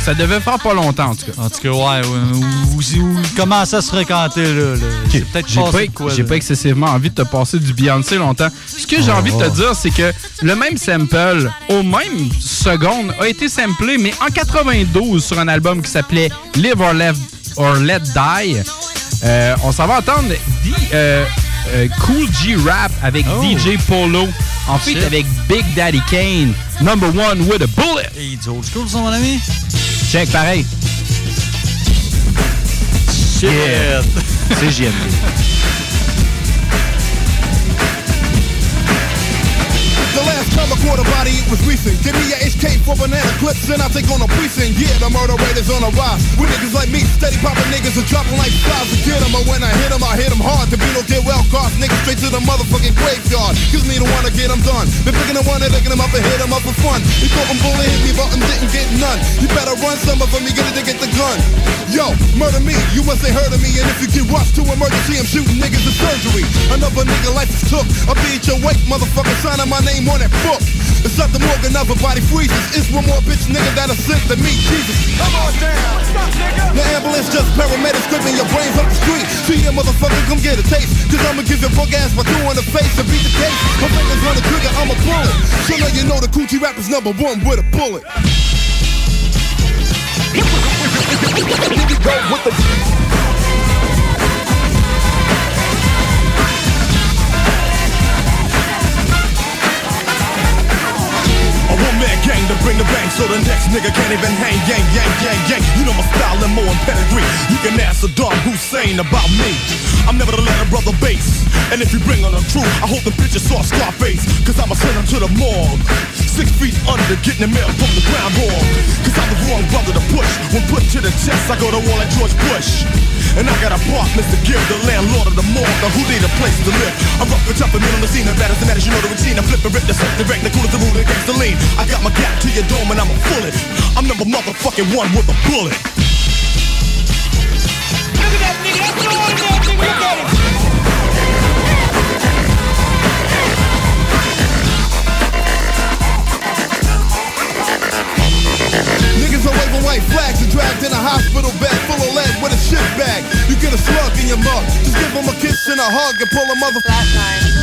Speaker 4: ça devait faire pas longtemps, en tout cas.
Speaker 5: En tout cas, ouais, ouais, il commençait à se fréquenter, là. peut-être
Speaker 4: J'ai pas,
Speaker 5: quoi,
Speaker 4: j'ai pas excessivement envie de te passer du Beyoncé longtemps. Ce que j'ai
Speaker 5: Oh,
Speaker 4: envie de te
Speaker 5: oh.
Speaker 4: dire, c'est que le même sample, au même seconde, a été samplé, mais en 92 sur un album qui s'appelait Live or, Let- or Let Die. Euh, on s'en va entendre D- euh, euh, Cool G Rap avec
Speaker 5: Oh.
Speaker 4: DJ Polo. En fait,
Speaker 5: Shit.
Speaker 4: avec Big Daddy Kane, number one with a bullet.
Speaker 5: Hey, du old school, ça, mon ami?
Speaker 4: Check, pareil.
Speaker 5: Shit.
Speaker 4: C'est JMD.
Speaker 33: I caught a body, it was recent. Give me a HK for banana clips, and I'll take on a precinct. Yeah, the murder rate is on a rise. With niggas like me, steady popping niggas are dropping like flies to get 'em. But when I hit 'em, I hit 'em hard. The beat don't get well cost. Niggas straight to the motherfucking graveyard. Cause me the one to get 'em done. Been picking the one and picking 'em up and hit 'em up for fun. He thought I'm bully, hit me, but I didn't get none. You better run some of 'em, you get it to get the gun. Yo, murder me, you must ain't heard of me. And if you get rushed to emergency, I'm shooting niggas in surgery. Another nigga life is took. I'll be at your wake, motherfucker, signing my name on that book. It's not the morgue, another body freezes. It's one more bitch nigga that I sent to meet Jesus. Come on down. Stop, nigga. The ambulance just paramedics scraping your brains up the street. See ya, motherfucker, come get a taste. Cause I'ma give your broke ass my two in the face to beat the case. My fingers on the trigger, I'm a bullet. So now you know the coochie rapper's number one with a bullet. Here we go with the one-man gang to bring the bang So the next nigga can't even hang Yang, yang, yang, yang. You know my style and more and pedigree. You can ask Saddam Hussein about me. I'm never to let a brother base. And if you bring on a crew I hope the bitches saw Scarface. Cause I'ma send them to the morgue. Six feet under getting the mail from the ground hog Cause I'm the wrong brother to push. When put to the test I go to war like George Bush and I got a partner Mr. give the landlord of the morgue The who need a place to live. I'm rough and tough and on the scene bad as the matters, you know the routine. I flip and rip the set direct The cool as the ruler against the lean I got my gap to your dome and I'm a bullet I'm number motherfucking one with a bullet. Look at that nigga, that's one that nigga, Are waving white flags and dragged in a hospital bed full of lead with a shit bag. You get a slug in your mug, just give them a kiss and a
Speaker 34: hug and pull a mother.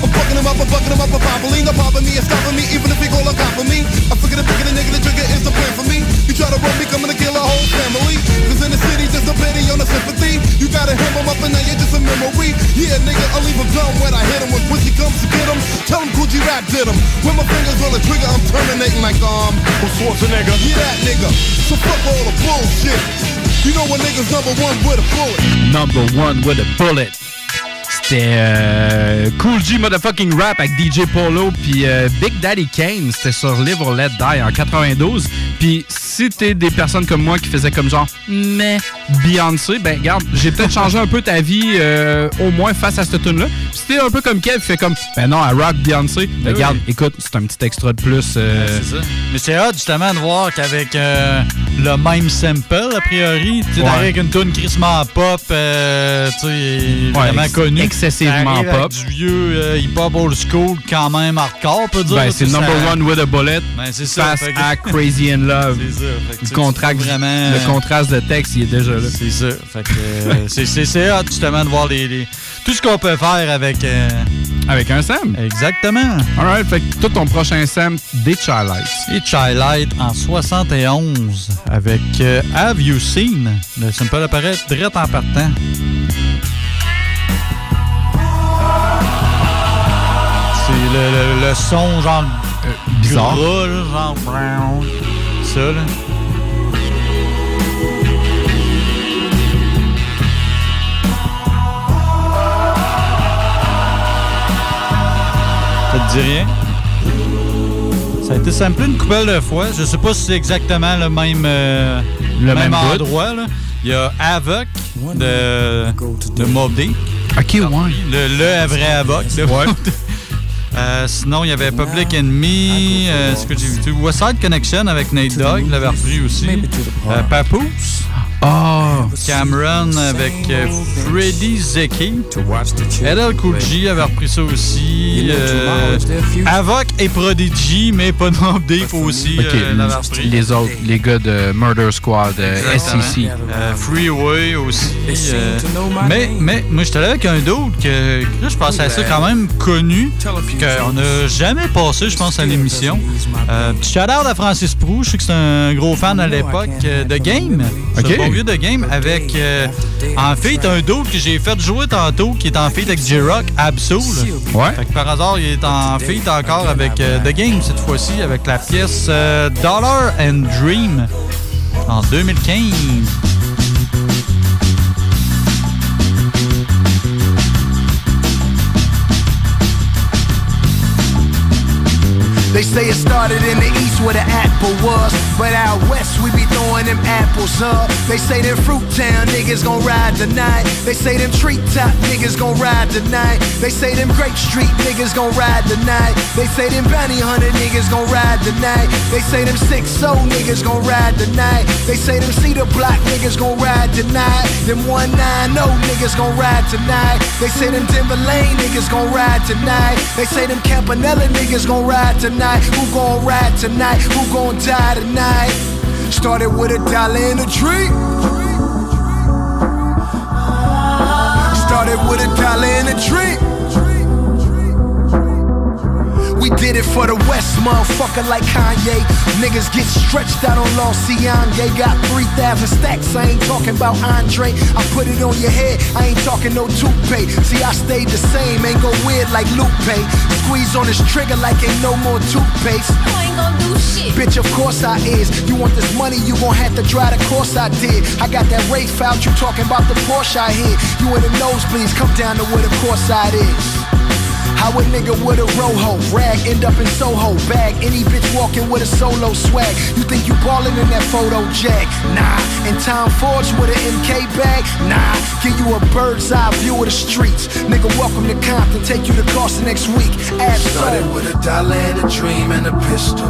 Speaker 34: I'm fucking him up, I'm fucking him up, I'm probably no problem me, it's stopping me, even if he call a cop for me. I figure the bigger the nigga, the trigger is the plan for me. You try to run me, coming to kill a whole family. Cause in the city, there's a pity on the sympathy. You gotta hem him up and now you're just a memory. Yeah, nigga, I'll leave him dumb when I hit him. When pussy comes to get him, tell him Gucci rap did him. When my fingers on the trigger, I'm terminating like, um, Schwarzenegger. Yeah, that nigga. So fuck all the bullshit. You know when niggas number one with a bullet.
Speaker 4: Number one with a bullet. C'était euh, Cool G Motherfucking Rap avec DJ Polo puis euh, Big Daddy Kane. C'était sur Live or Let Die en 92. Puis si t'es des personnes comme moi qui faisaient comme genre mais Beyoncé, ben regarde, j'ai peut-être changé un peu ta vie euh, au moins face à cette tune là. Si t'es un peu comme Kev, fait comme ben non, à rock Beyoncé, ben
Speaker 5: Oui.
Speaker 4: regarde, écoute, c'est un petit extra de plus.
Speaker 5: C'est ça. Mais c'est hot justement de voir qu'avec euh, le même sample, a priori, tu
Speaker 4: Ouais.
Speaker 5: avec une tune crissement pop, tu sais, vraiment connue.
Speaker 4: Excessivement pop.
Speaker 5: Du vieux euh, hip-hop old school, quand même hardcore, on peut dire.
Speaker 4: Ben, c'est number
Speaker 5: ça-
Speaker 4: one with a bullet.
Speaker 5: Ben, c'est ça.
Speaker 4: Face
Speaker 5: Fait que-
Speaker 4: à Crazy in Love.
Speaker 5: C'est ça.
Speaker 4: Contract,
Speaker 5: vraiment-
Speaker 4: le contraste de texte, il est déjà là.
Speaker 5: C'est ça. Fait que euh, c'est- hot justement de voir les, les- tout ce qu'on peut faire avec. euh,
Speaker 4: Avec un Sam.
Speaker 5: Exactement.
Speaker 4: Alright, fait que tout ton prochain Sam, des Chilites.
Speaker 5: Et Chilight en 71 avec euh, Have You Seen? Le sample apparaît direct en partant. C'est le, le- le son genre
Speaker 4: bizarre.
Speaker 5: gras, genre brown. Ça là. Ça te dit rien? Ça a été samplé une couple de fois. Je sais pas si c'est exactement le même, euh,
Speaker 4: Le même bout.
Speaker 5: endroit. là. Il y a Havoc de, de Mob Deep.
Speaker 4: Ok, ouais.
Speaker 5: Le, le vrai Havoc. Deep. Euh, sinon, il y avait Public Enemy, euh, ce que j'ai vu. West Side Connection avec Nate Dogg, il l'avait repris aussi. Euh, Papoose.
Speaker 4: Oh!
Speaker 5: Cameron avec euh, Freddy Zeki. LL Cool G avait repris ça aussi. Euh, Avoc et Prodigy, mais pas Mob Deep aussi. Euh,
Speaker 4: les autres, les gars de Murder Squad, euh. SEC.
Speaker 5: Euh, Freeway aussi. euh, mais, mais moi, j'étais allé avec un d'autre que, que là, je pensais à ça quand même connu, qu'on n'a jamais passé, je pense, à l'émission. Euh, petit shout-out à Francis Prou, je sais que c'est un gros fan à l'époque euh, de Game.
Speaker 4: Ok.
Speaker 5: De Game avec, euh, en fait, un d'autre que j'ai fait jouer tantôt qui est en fait avec J-Rock, Absol.
Speaker 4: Ouais.
Speaker 5: Fait que par hasard, il est en feat encore avec euh, The Game cette fois-ci, avec la pièce euh, Dollar and Dream en 2015.
Speaker 23: They say it started in the east where the apple was. But out west, we be throwing them apples up. They say them fruit town niggas gon' ride tonight. They say them treetop niggas gon' ride tonight. They say them Grape Street niggas gon' ride tonight. They say them bounty hunter niggas gon' ride tonight. They say them six soul niggas gon' ride tonight. They say them cedar block niggas gon' ride tonight. Them 190 niggas gon' ride tonight. They say them Denver Lane niggas gon' ride tonight. They say them Campanella niggas gon' ride tonight. Who gon' ride tonight? Who gon' die tonight? Started with a dollar in a tree. Started with a dollar in a tree. Did it for the West, motherfucker, like Kanye. Niggas get stretched out on Los Ciange. Got 3,000 stacks, I ain't talking about Andre. I put it on your head, I ain't talking no toothpaste. See, I stayed the same, ain't go weird like Lupe. Squeeze on this trigger like ain't no more toothpaste. I ain't gonna do shit. Bitch, of course I is. You want this money, you gon' have to drive the course I did. I got that Wraith out, you talking about the Porsche I hit. You in the nosebleeds, come down to where the course side is. How a nigga with a roho rag end up in Soho bag? Any bitch walking with a solo swag. You think you ballin' in that photo jack? Nah. And Tom Forge with an MK bag? Nah. Give you a bird's eye view of the streets. Nigga, welcome to Compton. Take you to Carson next week. Started with a dollar and a dream and a pistol.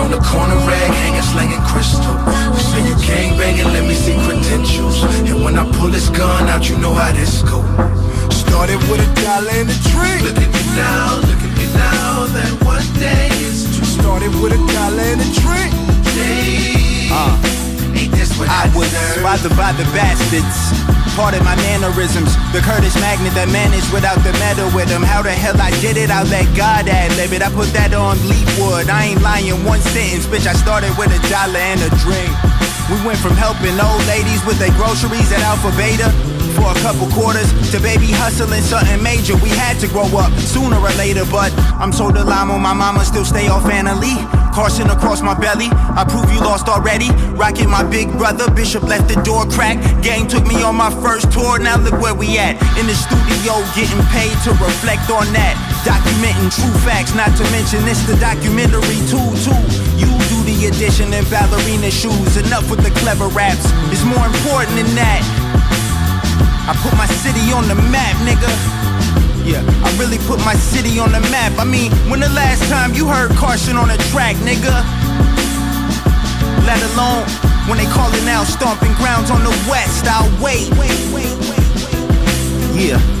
Speaker 23: On the corner rag hanging, slanging crystal. You say you gang banging, let me see credentials. And when I pull this gun out, you know how this go. Started with a dollar and a dream. Look at me now, look at me now. That one day is true. Started with a dollar and a dream.
Speaker 35: Uh,
Speaker 23: Ain't this what
Speaker 35: I was
Speaker 23: deserve?
Speaker 35: bothered by the bastards. Pardon my mannerisms. The Curtis magnet that managed without the metal with him. How the hell I did it? I'll let God ad lib it. I put that on Leafwood. I ain't lying one sentence, bitch. I started with a dollar and a dream. We went from helping old ladies with their groceries at Alpha Beta for a couple quarters to baby hustling something major. We had to grow up sooner or later, but I'm so Delamo, my mama still stay off Anna. Carson across my belly, I prove you lost already. Rocking my big brother, Bishop left the door cracked. Game took me on my first tour, now look where we at. In the studio, getting paid to reflect on that. Documenting true facts, not to mention it's the documentary too, too. You do the addition in ballerina shoes. Enough with the clever raps, it's more important than that. I put my city on the map, nigga. Yeah, I really put my city on the map. I mean, when the last time you heard Carson on a track, nigga? Let alone when they calling out stomping grounds on the west. I'll wait. Yeah.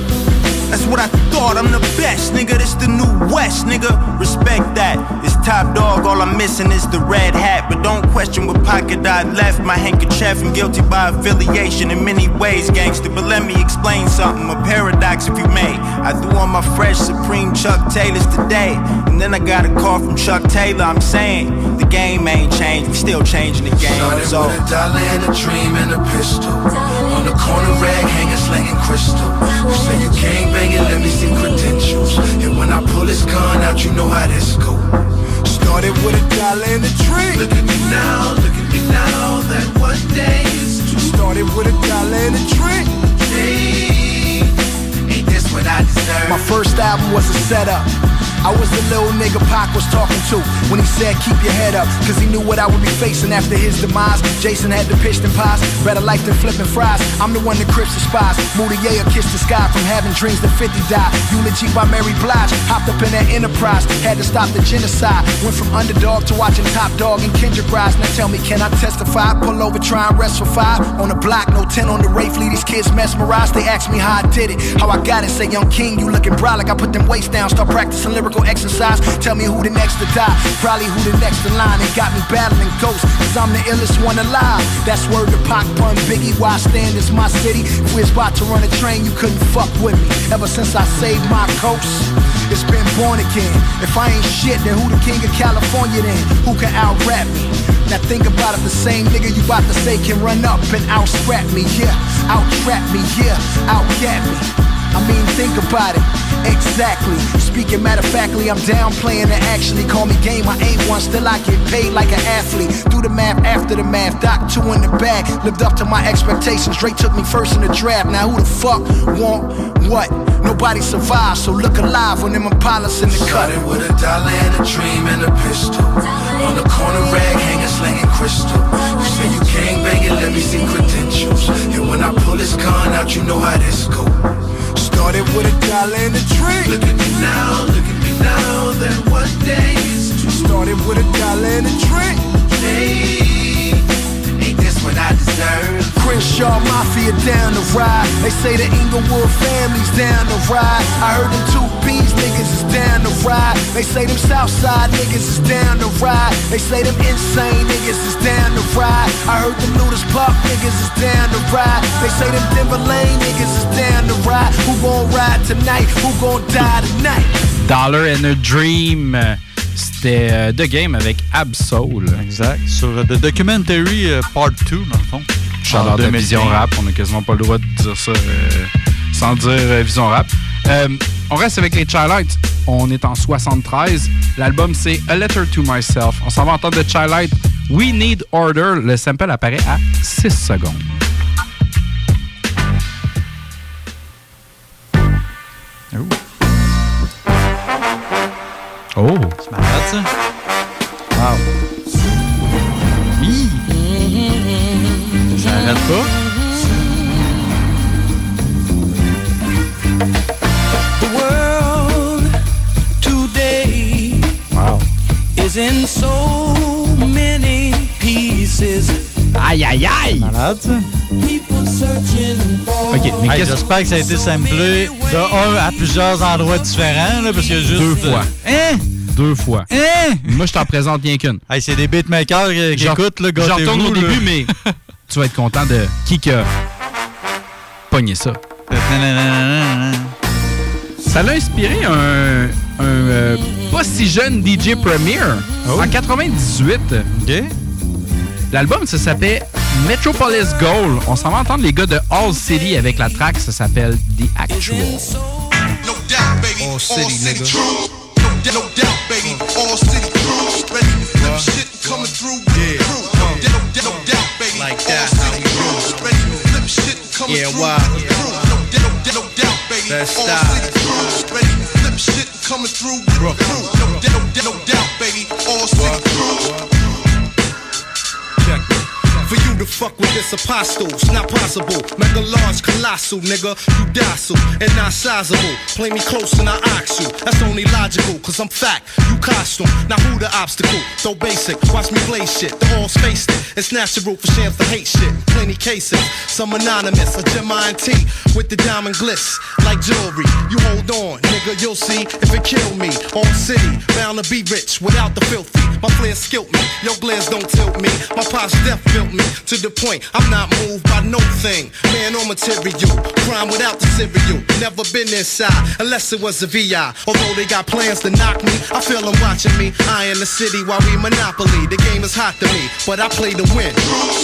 Speaker 35: That's what I thought, I'm the best, nigga. This the new West, nigga. Respect that. It's top dog, all I'm missing is the red hat. But don't question what pocket I left. My handkerchief, I'm guilty by affiliation in many ways, gangster. But let me explain something, a paradox if you may. I threw on my fresh Supreme Chuck Taylors today. And then I got a call from Chuck Taylor. I'm saying the game ain't changed, we still changing the game.
Speaker 23: Started
Speaker 35: So
Speaker 23: with a dollar and a dream and a pistol. On the corner rag hanging slanging crystal. You say you can't bang it, let me see credentials. And when I pull this gun out, you know how this go.
Speaker 35: Started with a dollar and a dream.
Speaker 23: Look at me now, look at me now. That one day is too.
Speaker 35: Started with a dollar and a dream.
Speaker 23: Ain't this what I deserve?
Speaker 35: My first album was a setup. I was the little nigga Pac was talking to when he said keep your head up, cause he knew what I would be facing after his demise. Jason had the pitch and pies, better life than flipping fries. I'm the one that crips the spies. Moody Yayo kissed the sky from having dreams that 50 died. Eulogy by Mary Blige, hopped up in that enterprise, had to stop the genocide. Went from underdog to watching Top Dog and Kendrick rise. Now tell me, can I testify? Pull over, try and rest for five. On the block, no 10 on the leave these kids mesmerized. They ask me how I did it, how I got it. Say, young king, you looking like I put them weights down. Start practicing exercise. Tell me who the next to die. Probably who the next in line. They got me battling ghosts, cause I'm the illest one alive. That's word to Pac Pun Biggie. Why I stand is my city. If we was about to run a train, you couldn't fuck with me. Ever since I saved my coast, it's been born again. If I ain't shit, then who the king of California then? Who can out rap me? Now think about it, the same nigga you about to say can run up and out scrap me, yeah. Out trap me, yeah. Out get me. I mean, think about it. Exactly. Speaking matter of factly, I'm downplaying and actually call me game. I ain't one, still I get paid like an athlete. Do the math after the math. Doc two in the bag. Lived up to my expectations. Drake took me first in the draft. Now who the fuck want what? Nobody survives, so look alive when them Impalas in the cut.
Speaker 23: Started with a dollar and a dream and a pistol. On the corner rag hanging slanging crystal. You say you can't bang it, let me see credentials. And when I pull this gun out, you know how this go.
Speaker 35: Started with a dollar and a dream.
Speaker 23: Look at me now, look at me now. That one day is.
Speaker 35: Started with a dollar and a dream.
Speaker 23: Hey, ain't this what I deserve?
Speaker 35: Crenshaw Mafia down the ride. They say the Inglewood family's down the ride. I heard them two B's niggas is down the ride. They say them Southside niggas is down the ride. They say them insane niggas is down the ride. I heard them Looters Park niggas is down the ride. They say them Denver Lane niggas is down the ride. Who gon' ride tonight? Who gon' die tonight?
Speaker 4: Dollar and a Dream. C'était euh, The Game avec Absol.
Speaker 5: Exact. Sur The Documentary euh, Part 2, dans le fond.
Speaker 4: Chaleur de
Speaker 5: 2015.
Speaker 4: Vision Rap. On a quasiment pas le droit de dire ça euh, sans dire euh, Vision Rap. Euh, on reste avec les Childlight. On est en 73. L'album, c'est A Letter to Myself. On s'en va entendre de Childlight. We Need Order. Le sample apparaît à 6 secondes. Oh!
Speaker 5: C'est malade, ça. Wow. Arrête pas.
Speaker 36: The world today is in so many pieces.
Speaker 4: Aïe, aïe, aïe!
Speaker 5: Malade, ça.
Speaker 36: People searching for
Speaker 4: OK, mais
Speaker 5: Hey, J'espère que ça a été samplé de un à plusieurs endroits différents, là, parce a juste.
Speaker 4: Deux fois.
Speaker 5: Hein?
Speaker 4: Deux fois.
Speaker 5: Hein?
Speaker 4: Moi, je t'en présente rien qu'une.
Speaker 5: Hey, c'est des beatmakers qui, écoutent, là,
Speaker 4: Je retourne au début, mais tu vas être content de qui que. pogné ça. Ça l'a inspiré un, un euh, pas si jeune DJ Premier en 98. L'album, ça s'appelle Metropolis Gold. On s'en va entendre les gars de All City avec la track, ça s'appelle The Actual.
Speaker 33: All city, nigga.
Speaker 24: Yeah, why?
Speaker 33: No, no, no doubt, baby. All city crew. Ready to flip shit coming through with the crew. No, no, no doubt, baby. All city crew.
Speaker 24: To fuck with this apostle, it's not possible. Mega large, colossal, nigga. You docile and not sizable. Play me close and I ox you. That's only logical, cause I'm fat. You costume. Now who the obstacle? Though basic, watch me play shit. The all spaced it. It's natural for shams to hate shit. Plenty cases. Some anonymous. A Gemini T with the diamond glitz. Like jewelry. You hold on, nigga. You'll see if it kill me. All city, bound to be rich without the filthy. My flair skilled me. Your glares don't tilt me. My pops death built me to the point I'm not moved by no thing. Man or material. Crime without the cereal. Never been inside unless it was a VI. Although they got plans to knock me, I feel them watching me. I in the city while we monopoly. The game is hot to me, but I play to win.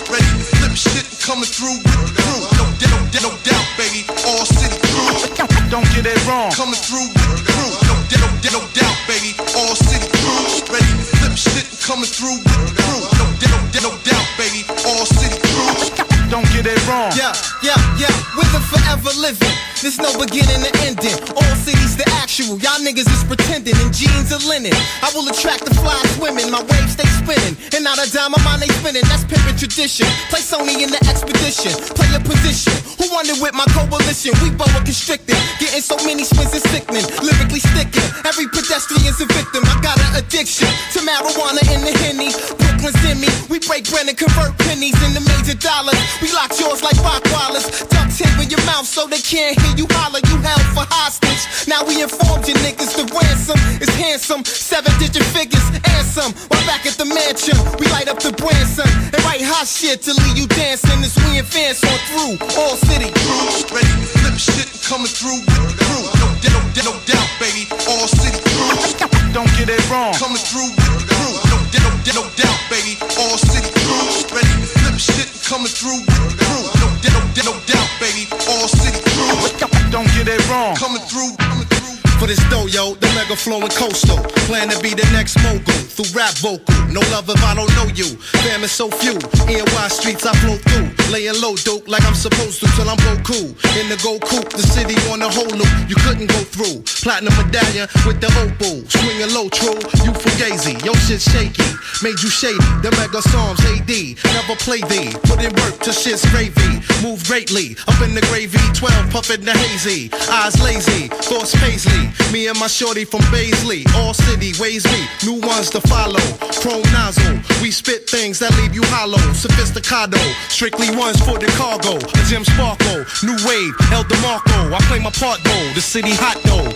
Speaker 33: Ready to flip shit coming through with the crew. No, no, no doubt, baby. All city crew.
Speaker 24: Don't get it wrong.
Speaker 33: Coming through with the crew. No, no, no doubt, baby. All city crew. Ready to flip shit coming through with the crew. No, doubt, baby. All city crew.
Speaker 24: Don't get it wrong.
Speaker 23: Yeah, yeah, yeah, with the forever living. There's no beginning or ending. All cities the actual. Y'all niggas is pretending in jeans or linen. I will attract the fly women. My waves stay spinning. And not a dime my mind they spinning. That's pimpin' tradition. Play Sony in the expedition. Play a position. Who wanted with my coalition? We boa constricted. Getting so many spins is sickening. Lyrically sticking. Every pedestrian's a victim. I got an addiction to marijuana in the henny. Brooklyn's in me. We break bread and convert pennies into major dollars. We lock yours like Rockwallers. Duct tape in your mouth so they can't hear you holler. You held for hostage. Now we informed you niggas the ransom is handsome. Seven digit figures and some. While back at the mansion, we light up the Branson and write hot shit to leave you dancing as we advance on through all city.
Speaker 33: Ready to flip shit coming through with the crew. No, no, no doubt, baby. All city crew.
Speaker 24: Don't get it wrong.
Speaker 33: Coming through with the crew. No, no, no doubt, baby. All city crew. Ready to flip shit coming through with the crew. No, doubt, baby. All city crew.
Speaker 24: Don't get it wrong.
Speaker 33: Coming through, coming through.
Speaker 24: For this dough, yo, the mega flowing coastal. Plan to be the next mogul through rap vocal. No love if I don't know you. Fam is so few. NY streets I flow through. Laying low dope like I'm supposed to till I'm broke cool. In the go coupe, the city on the whole loop. You couldn't go through. Platinum medallion with the opal. Swinging low, true. You fugazi. Yo, shit shaky. Made you shady. The mega psalms AD. Never play thee. Put in work to shit's gravy. Move greatly. Up in the gravy. 12 puffin' the hazy. Eyes lazy. Thoughts paisley. Me and my shorty from Baisley. All city ways me. New ones to follow. Nozzle. We spit things that leave you hollow. Sophisticado. Strictly ones for the cargo. A Jim Sparkle. New wave. El DeMarco. I play my part though. The city hot though.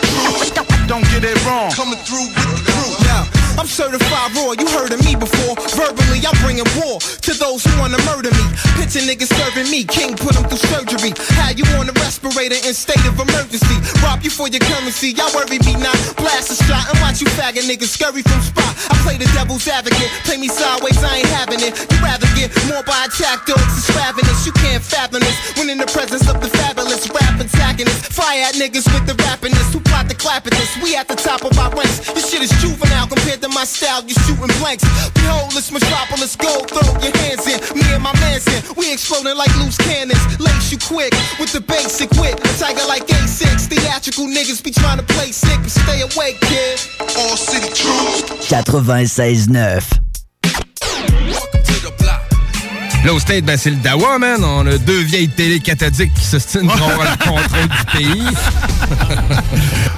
Speaker 24: Don't get it wrong.
Speaker 33: Coming through with the crew.
Speaker 23: Yeah. I'm certified raw, you heard of me before. Verbally, I'm bringing war to those who wanna murder me. Picture niggas serving me, king put them through surgery. Had you on a respirator in state of emergency. Rob you for your currency, y'all worry me not. Blast a shot and watch you faggot niggas scurry from spot. I play the devil's advocate, play me sideways, I ain't having it. You rather get more by attack dogs is ravenous. You can't fathom this when in the presence of the fabulous rap antagonist. Fire at niggas with the rappiness who plot the clap at this. We at the top of our ranks. This shit is juvenile compared to my style. You shooting blanks. Behold, this metropolis gold. Throw your hands in. Me and my man's in. We exploding like loose cannons. Lace you quick with the basic wit. A tiger like A6. Theatrical niggas be trying to play sick, but stay awake, kid.
Speaker 33: All city true.
Speaker 37: 96.9.
Speaker 18: Là, au State, ben, c'est le Dawa, man. On a deux vieilles télé cathodiques qui se stinent pour avoir le contrôle du pays.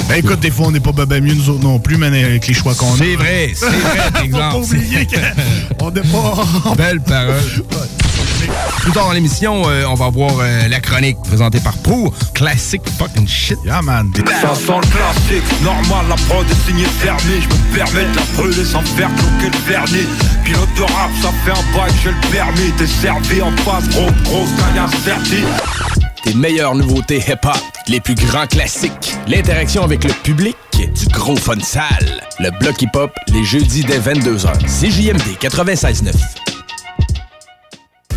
Speaker 29: Ben écoute, des fois, on n'est pas ben mieux nous autres non plus, mais avec les choix qu'on a.
Speaker 18: C'est vrai, c'est vrai, par
Speaker 29: Faut
Speaker 18: exemple.
Speaker 29: pas oublier qu'on n'est pas...
Speaker 18: Belle parole. Plus tard dans l'émission, euh, on va voir euh, la chronique présentée par Pro. Classic fucking shit.
Speaker 29: Yeah, man.
Speaker 24: Ça sent le classique, normal, la prod est signée fermée Je me permets de la brûler sans faire cloquer le vernis Pilote de rap, ça fait un bail, j'ai le permis T'es servi en face, gros, grosse gagne incertine
Speaker 18: tes meilleures nouveautés hip-hop, les plus grands classiques, l'interaction avec le public, du gros fun sale. Le bloc hip-hop, les jeudis dès 22h. CJMD 96.9.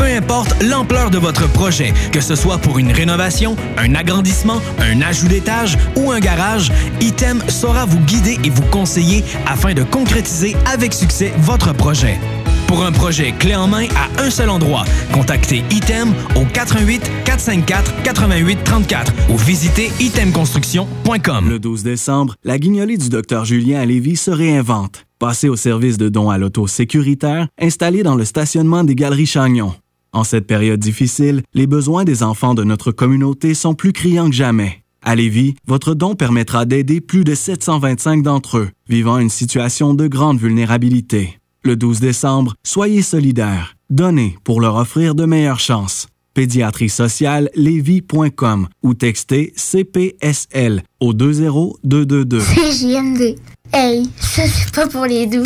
Speaker 38: Peu importe l'ampleur de votre projet, que ce soit pour une rénovation, un agrandissement, un ajout d'étage ou un garage, Item saura vous guider et vous conseiller afin de concrétiser avec succès votre projet. Pour un projet clé en main à un seul endroit, contactez Item au 88 454 88 34 ou visitez itemconstruction.com.
Speaker 19: Le 12 décembre, la guignolée du Dr Julien à Lévis se réinvente. Passez au service de dons à l'auto sécuritaire installé dans le stationnement des Galeries Chagnon. En cette période difficile, les besoins des enfants de notre communauté sont plus criants que jamais. À Lévis, votre don permettra d'aider plus de 725 d'entre eux vivant une situation de grande vulnérabilité. Le 12 décembre, soyez solidaires. Donnez pour leur offrir de meilleures chances. Pédiatrie sociale lévis.com ou textez CPSL au 20222.
Speaker 39: CJMD. Hey, ça c'est pas pour les doux.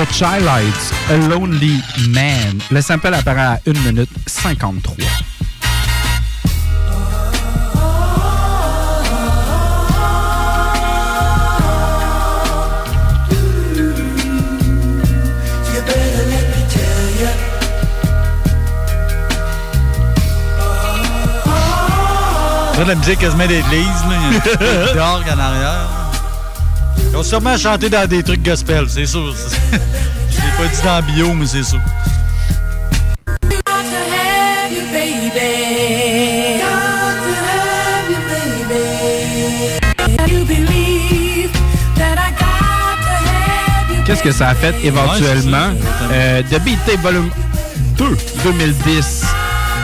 Speaker 4: The Childlights, A Lonely Man. Le sample apparaît à 1 minute 53.
Speaker 40: You better let me tell ya.
Speaker 5: C'est de la musique quasiment d'église, là. Il y a un petit peu d'orgue en arrière. Ils ont sûrement chanté dans des trucs gospel, c'est sûr. Je l'ai pas dit dans bio, mais c'est sûr.
Speaker 4: Qu'est-ce que ça a fait éventuellement? Euh, The Beat Tape Volume 2, 2010.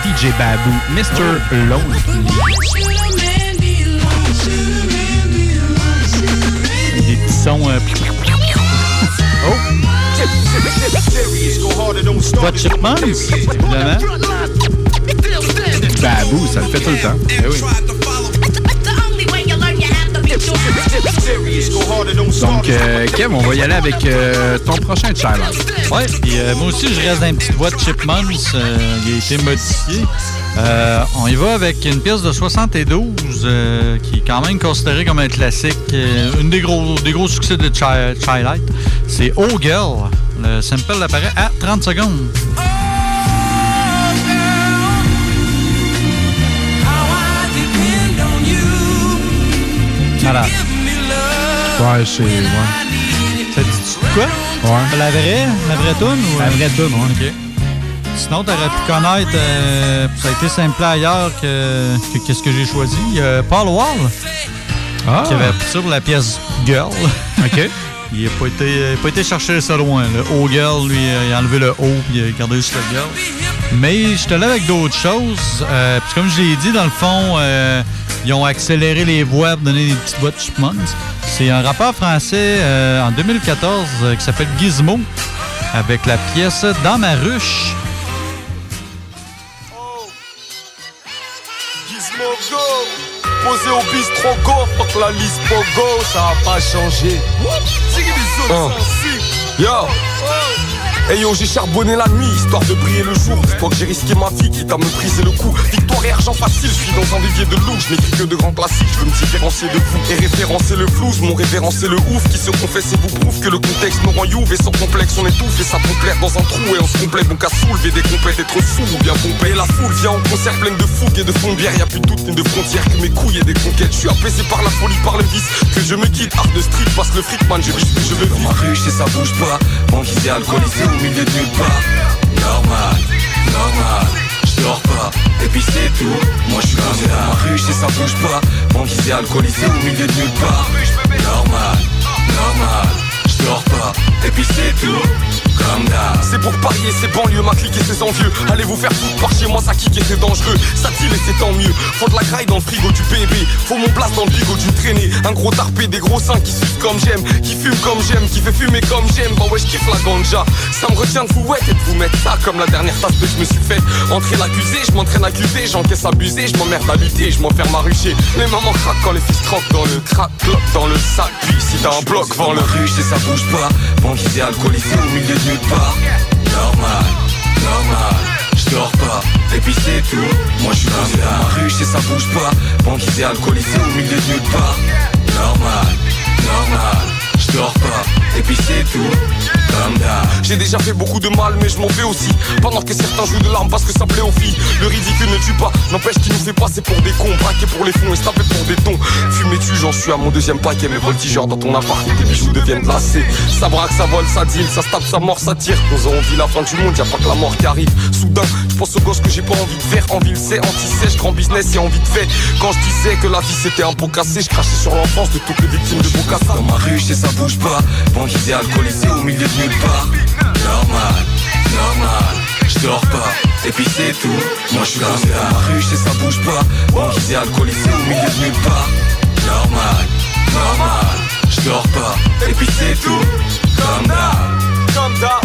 Speaker 4: DJ Babou, Mr. Lonely.
Speaker 5: Sons. euh, Pas Chipmunks, évidemment.
Speaker 4: Babou, ça le fait tout le temps. Eh oui. Donc, euh, Kev, on va y aller avec euh, ton prochain challenge.
Speaker 5: Ouais, puis euh, moi aussi, je reste dans une petite voix de Chipmunks. euh, il a été modifié. Euh, on y va avec une pièce de 72 euh, qui est quand même considérée comme un classique. euh, une des gros, des gros succès de Chi- Twilight. C'est Oh Girl. Le sample apparaît à 30 secondes. Voilà.
Speaker 4: Ouais, c'est. Ouais.
Speaker 5: Ça dit quoi?
Speaker 4: Ouais.
Speaker 5: La vraie? La vraie tune? Ou...
Speaker 4: La vraie toune, ouais.
Speaker 5: OK. Sinon, t'aurais pu connaître, euh, ça a été simple ailleurs que que- qu'est-ce que j'ai choisi. Euh, Paul Wall,
Speaker 4: Ah.
Speaker 5: qui avait ça pour la pièce Girl.
Speaker 4: OK.
Speaker 5: Il n'a pas, été- a pas été chercher ça loin. Le O Girl, lui, euh, il a enlevé le O puis il a gardé juste le Girl. Mais je te là avec d'autres choses. Euh, puis comme je l'ai dit, dans le fond, ils ont accéléré les voix pour donner des petites voix de Chipmunks. C'est un rappeur français en 2014 euh, qui s'appelle Gizmo avec la pièce Dans ma ruche.
Speaker 41: Go Posé au bistrot go Fuck la liste Pogo Ça a pas changé. Hein. Yo Hey yo, j'ai charbonné la nuit, histoire de briller le jour. Dis-toi que j'ai risqué ma vie, quitte à me briser le cou. Victoire et argent facile, je suis dans un vivier de loup. Je n'écris que de grands classiques, je veux me différencier de vous. Et référencer le flouze, mon révérencé le ouf. Qui se confesse et vous prouve que le contexte nous rend youve. Et sans complexe, on étouffe et ça l'air dans un trou. Et on se complète, donc à soulever des compètes, être fou ou bien pomper. La foule vient en concert pleine de fougue et de fond de bière. Y a plus de doute ni de frontières que mes couilles et des conquêtes. Je suis apaisé par la folie, par le vice. Que je me quitte, art de street, passe le fric, man. Je que je veux Dans ma et ça bouge pas Banquisé, alcoolisé milieu nulle part Normal, normal Je pas, et puis c'est tout Moi je suis dans ma ruche et ça bouge pas. Banquisé, alcoolisé au milieu nulle part Normal, normal Je pas, et puis c'est tout C'est pour parier, c'est banlieue, ma clique et ses envieux. Allez vous faire foutre par chez moi, ça kick et c'est dangereux. Ça c'est tant mieux. Faut de la graille dans le frigo du bébé. Faut mon place dans le bigot d'une traînée Un gros tarpé, des gros seins qui sucent comme j'aime. Qui fume comme j'aime, qui fait fumer comme j'aime. Bah ouais, je kiffe la ganja. Ça me retient de vous ouais, et de vous mettre ça Comme la dernière tasse que je me suis fait Entrer l'accusé, je m'entraîne à accuser J'encaisse abusé, je m'emmerde à lutter Je m'enferme à rucher. Les mamans craquent quand les fils troquent dans le crack dans le sac. Puis si t'as un bloc, vends le ruche et ça bouge pas. Banquisé, alcoolisé au milieu de Normal, normal je dors pas, et tout Moi je suis dans ma ruche et ça bouge pas. Banquisé, alcoolisé au milieu de nulle part. Normal, normal Je dors pas, et puis c'est tout. J'ai déjà fait beaucoup de mal mais je m'en fais aussi. Pendant que certains jouent de l'arme parce que ça plaît aux filles. Le ridicule ne tue pas, n'empêche qu'il nous fait passer pour des cons. Braquer pour les fonds et se pour des tons Fumer tu j'en suis à mon deuxième paquet. Mes voltigeurs dans ton appart et tes bijoux deviennent glacés. Ça braque, ça vole, ça deal, ça se tape, ça mord, ça tire. Nous avons vu la fin du monde, y'a pas que la mort qui arrive. Soudain, je pense aux gosses que j'ai pas envie de faire. Envie le sait, anti-sèche, grand business et envie de fait. Quand je disais que la vie c'était un pot cassé Je crachais sur l'enfance de toutes les victimes de Bocassa Dans ma ruche et ça bouge pas Banquisé, alcoolisé au milieu de nulle part. Normal, normal je dors pas, et puis c'est tout Moi je suis dans ma ruche et ça bouge pas. Banquisé, alcoolisé au milieu de nulle part. Normal, normal Je dors pas, et puis c'est tout Comme d'hab. Comme d'hab.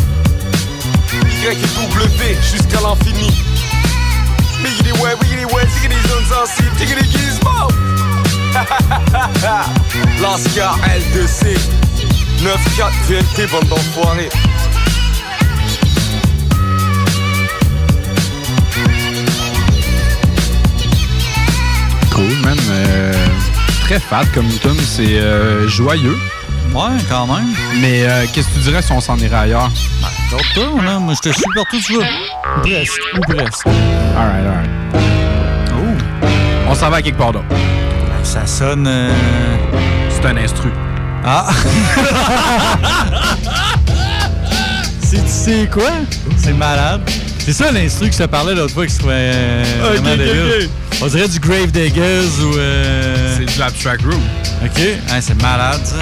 Speaker 41: Y et W jusqu'à l'infini. Biggity ouais, biggity ouais, ziggity zone sensible, ziggity gizmo Lascar L2C 9-4 VLT, bande d'enfoirés
Speaker 4: Cool, man. Euh, très fat comme tune. C'est euh, joyeux.
Speaker 5: Ouais, quand même.
Speaker 4: Mais euh, qu'est-ce que tu dirais si on s'en irait ailleurs?
Speaker 5: Toi, là, moi je te suis partout tu veux. Presque, ou presque.
Speaker 4: Alright, alright.
Speaker 5: Oh.
Speaker 4: On s'en va à quelque part d'autre.
Speaker 5: Ça sonne. euh,
Speaker 4: C'est un instru.
Speaker 5: Ah! C'est tu sais quoi? C'est malade. C'est ça l'instru que je te parlais l'autre fois qui se trouvait euh. On dirait du Grave Diggers ou. euh,
Speaker 4: C'est du abstract room.
Speaker 5: Ok, Hein, c'est malade ça.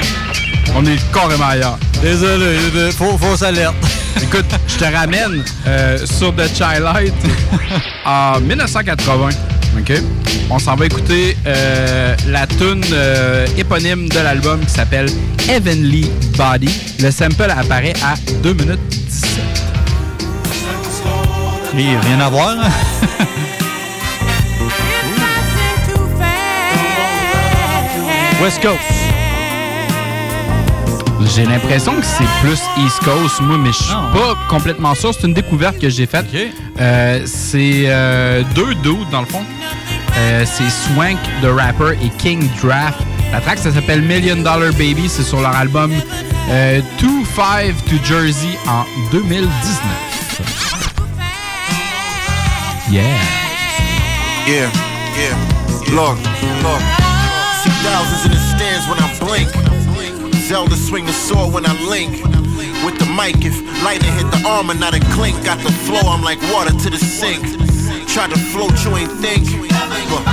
Speaker 4: On est carrément ailleurs.
Speaker 5: Désolé, faux- fausse alerte.
Speaker 4: Écoute, je te ramène euh, sur The Childlight en 1980. OK? On s'en va écouter euh, la tune euh, éponyme de l'album qui s'appelle Heavenly Body. Le sample apparaît à 2 minutes 17.
Speaker 5: Et rien à voir. hein? West Coast.
Speaker 4: J'ai l'impression que c'est plus East Coast, moi, mais je suis pas complètement sûr. C'est une découverte que j'ai faite. Euh, c'est euh, deux dudes, dans le fond. Euh, c'est Swank, The Rapper, et King Draft. La track, ça s'appelle Million Dollar Baby. C'est sur leur album euh, 2-5 to Jersey en 2019. Yeah.
Speaker 42: Yeah, yeah. Look, look. See thousands in the stands when I blink. Zelda swing the sword when I link. With the mic, if lightning hit the armor, not a clink. Got the flow, I'm like water to the sink. Try to float, you ain't think. Look,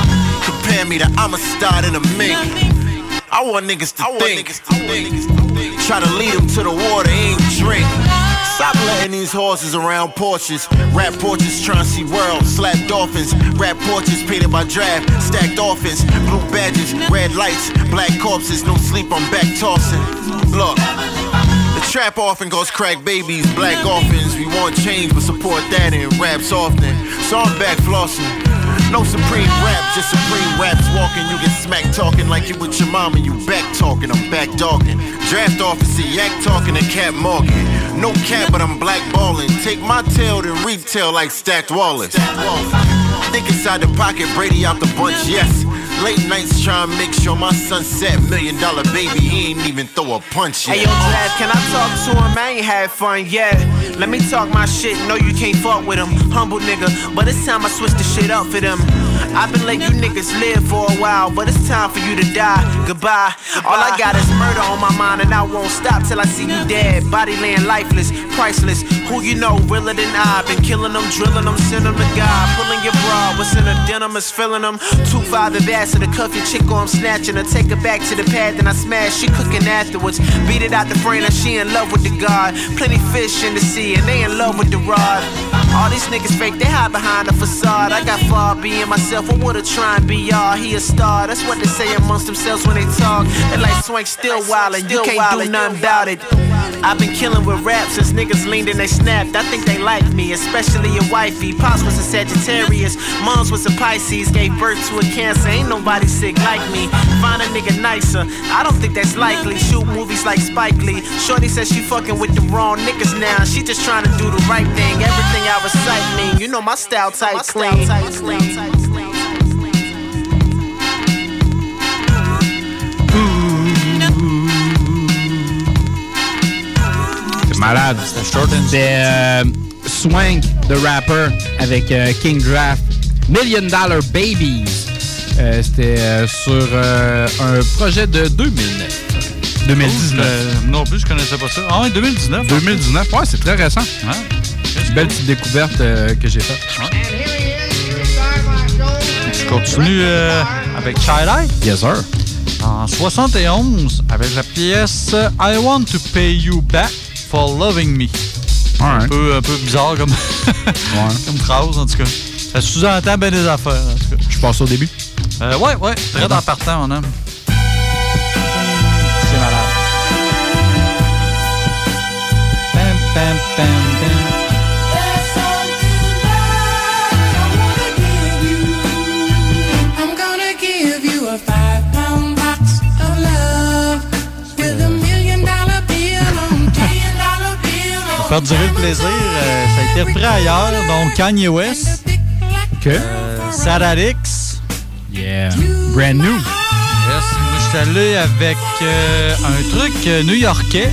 Speaker 42: compare me to I'm a star in a mink. I want niggas to think. Try to lead them to the water, ain't drink. Stop letting these horses around porches. Rap porches trying to see world. Slap dolphins. Rap porches painted by draft. Stacked offense. Blue badges. Red lights. Black corpses. No sleep, I'm back tossing. Look. Trap often goes crack babies, black orphans. We want change, but support that in raps often. So I'm back flossing. No supreme rap, just supreme raps walking. You get smack talking like you with your mama. You back talking, I'm back dogging. Draft officer, yak talking to Cat Morgan. No cap, but I'm blackballing. Take my tail to retail like stacked Wallace. Think inside the pocket, Brady out the bunch, yes. Late nights trying to make sure my sunset million dollar baby, he ain't even throw a punch yet.
Speaker 23: Hey yo, Draft, can I talk to him? I ain't had fun yet. Let me talk my shit. No, you can't fuck with him. Humble nigga, but it's time I switch the shit up for them. I've been letting you niggas live for a while, but it's time for you to die. Goodbye. All I got is murder on my mind, and I won't stop till I see you dead. Body laying lifeless, priceless. Who you know, realer than I. Been killing them, drilling them, sending them to God. Pulling your bra, what's in the denim is filling them. Two five ambassador, cuff your chick or I'm snatching her. Take her back to the pad, then I smash. She cooking afterwards. Beat it out the frame, and she in love with the God. Plenty fish in the sea, and they in love with the rod. All these niggas fake, they hide behind a facade. I got far being myself, I woulda try and be y'all. He a star, that's what they say amongst themselves when they talk. They like Swank still wildin', you can't do nothing about it. I've been killing with rap since niggas leaned and they snapped. I think they like me, especially your wifey. Pops was a Sagittarius, Mom's was a Pisces. Gave birth to a Cancer, ain't nobody sick like me. Find a nigga nicer, I don't think that's likely. Shoot movies like Spike Lee. Shorty says she fucking with the wrong niggas now. She just trying to do the right thing. Everything I recite mean, you know my style tight, clean.
Speaker 4: Malade. C'était euh, Swank, The Rapper, avec euh, King Draft. Million Dollar Babies. Euh, C'était euh, sur euh, un projet de 2009. 2019.
Speaker 5: Euh, non plus, je connaissais pas ça. Ah ouais, 2019.
Speaker 4: 2019, ouais, c'est très récent. Une belle petite découverte que j'ai faite.
Speaker 5: Je continue avec Child Eye.
Speaker 4: Yes, sir.
Speaker 5: En 71, avec la pièce I Want to Pay You Back for Loving Me. Un, peu, un peu bizarre comme, comme phrase, en tout cas. Ça sous-entend bien des affaires, en tout cas.
Speaker 4: Je passe au début.
Speaker 5: Euh, ouais, ouais, très en partant, on aime. C'est malade. Pam, pam, pam, pam. Pour faire durer le plaisir, euh, ça a été repris ailleurs, donc Kanye West.
Speaker 4: OK.
Speaker 5: Euh, Sarah.
Speaker 4: Yeah. Brand new.
Speaker 5: Yes, moi, je suis allé avec euh, un truc euh, new-yorkais,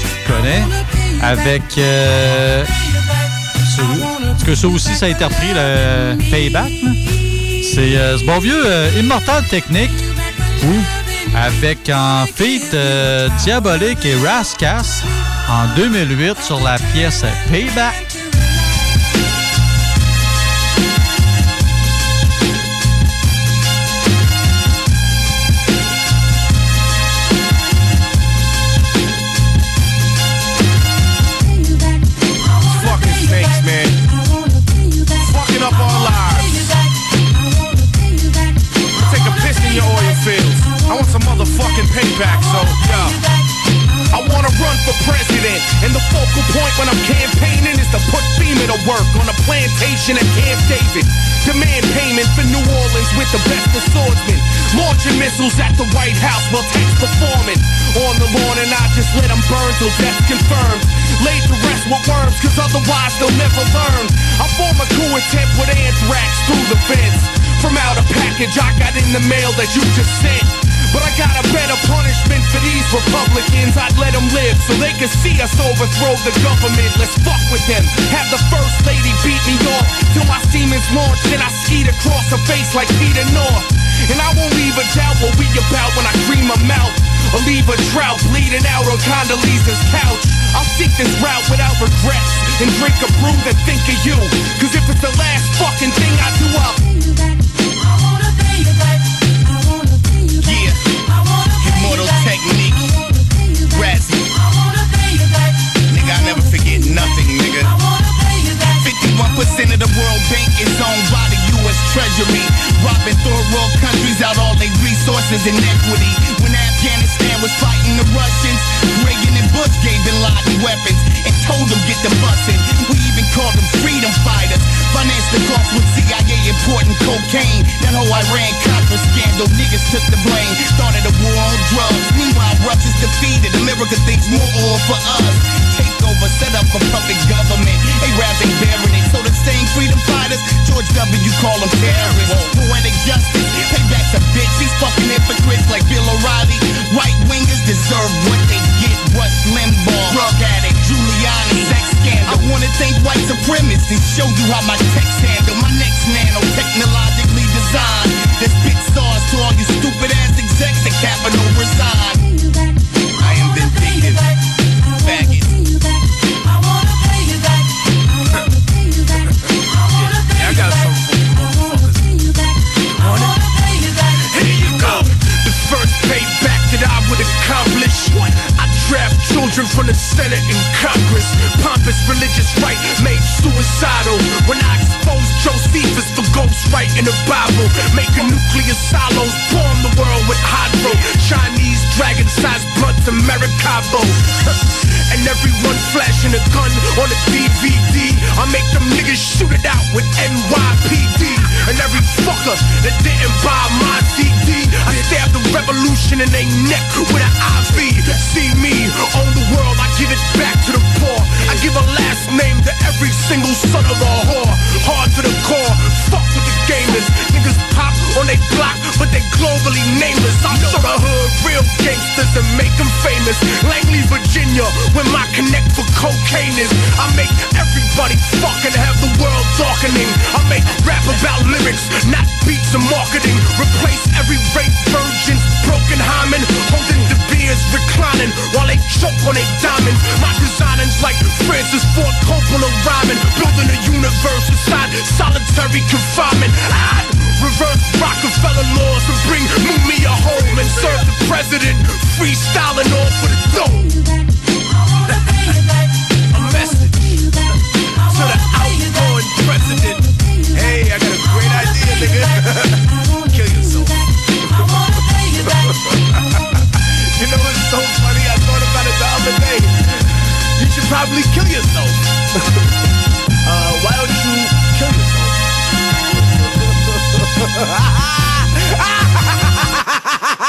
Speaker 5: tu connais, avec... Euh, celui- parce que ça aussi, ça a été repris, le Payback. là. C'est euh, ce bon vieux euh, Immortal Technique. Avec en feat euh, Diabolique et Rascas en 2008 sur la pièce Payback.
Speaker 42: Take a piss in your oil. I want some motherfucking payback, so yeah. I wanna run for president, and the focal point when I'm campaigning is to put FEMA
Speaker 24: to work on a plantation at Camp David. Demand payment for New Orleans with the best of swordsmen. Launching missiles at the White House while tanks performing. On the lawn and I just let them burn till death confirmed. Laid to rest with worms, cause otherwise they'll never learn. I form a coup attempt with anthrax through the fence. From out a package I got in the mail that you just sent. But I got a better punishment for these Republicans. I'd let them live so they can see us overthrow the government. Let's fuck with them. Have the first lady beat me off till my semen's launched. Then I skied across her face like Peter North. And I won't leave a doubt what we about when I cream her mouth. Or leave a drought bleeding out on Condoleezza's couch. I'll seek this route without regrets and drink a brew and think of you. Cause if it's the last fucking thing I do, I'll.
Speaker 23: Nothing, nigga. 51% of the World Bank is owned by the U.S. Treasury. Robbing third world countries out all their resources and equity. When Afghanistan was fighting the Russians, Reagan and Bush gave Bin Laden weapons and told them get the bussin'. We even called them freedom fighters. Financed the cost with CIA importing cocaine. That whole Iran Contra scandal, niggas took the blame. Started a war on drugs. Meanwhile, Russia's defeated. America thinks more oil for us. Take over, set up a puppet government. Arabs ain't bearing it. So the same freedom fighters, George W. call them terrorists. Poetic justice, payback's a bitch. These fucking hypocrites like Bill O'Reilly. White wingers deserve what they get. Rush Limbaugh, drug addict, Giuliani, sex scandal. I wanna thank white supremacists and show you how my text handle. My next nano, technologically designed. That spit stars to all you stupid ass execs at Capitol resign. I am vindictive faggot.
Speaker 24: I wanna pay you back. I wanna pay you back. I wanna pay you back. I wanna pay you back. Here you go. The first payback that I would accomplish draft children from the Senate and Congress. Pompous religious right made suicidal. When I exposed Josephus for ghostwriting in the Bible. Making nuclear silos, bomb the world with hydro. Chinese dragon-sized blunts and Maracaibo. and everyone flashing a gun on a DVD. I make them niggas shoot it out with NYPD. And every fucker that didn't buy my CD, I stab the revolution in their neck with an IV. Famous. Langley, Virginia, where my connect for cocaine is. I make everybody fucking have the world darkening. I make rap about lyrics, not beats and marketing. Replace every rape virgin's broken hymen, holding the beers, reclining while they choke on their diamonds. My designing's like Francis Ford Coppola rhyming, building a universe inside solitary confinement. Reverse Rockefeller laws and bring Mumia home and serve the president, freestyling off for the outgoing president. Hey, I got a great idea, nigga. Kill yourself. you know it's so funny. I thought about it the other day. You should probably kill yourself. uh, why don't you kill yourself?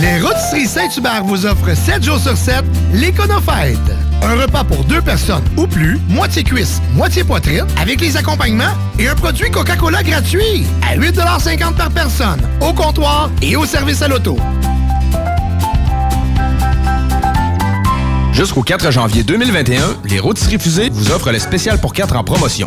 Speaker 43: Les Rôtisseries Saint-Hubert vous offrent 7 jours sur 7 l'Éconofête. Un repas pour deux personnes ou plus, moitié cuisse, moitié poitrine, avec les accompagnements et un produit Coca-Cola gratuit à 8,50 par personne, au comptoir et au service à l'auto.
Speaker 18: Jusqu'au 4 janvier 2021, les rôtisseries fusées vous offrent le spécial pour 4 en promotion.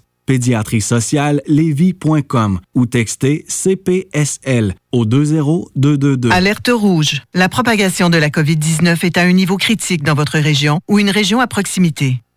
Speaker 19: Pédiatrie sociale lévis.com ou textez CPSL au 20222.
Speaker 44: Alerte rouge. La propagation de la COVID-19 est à un niveau critique dans votre région ou une région à proximité.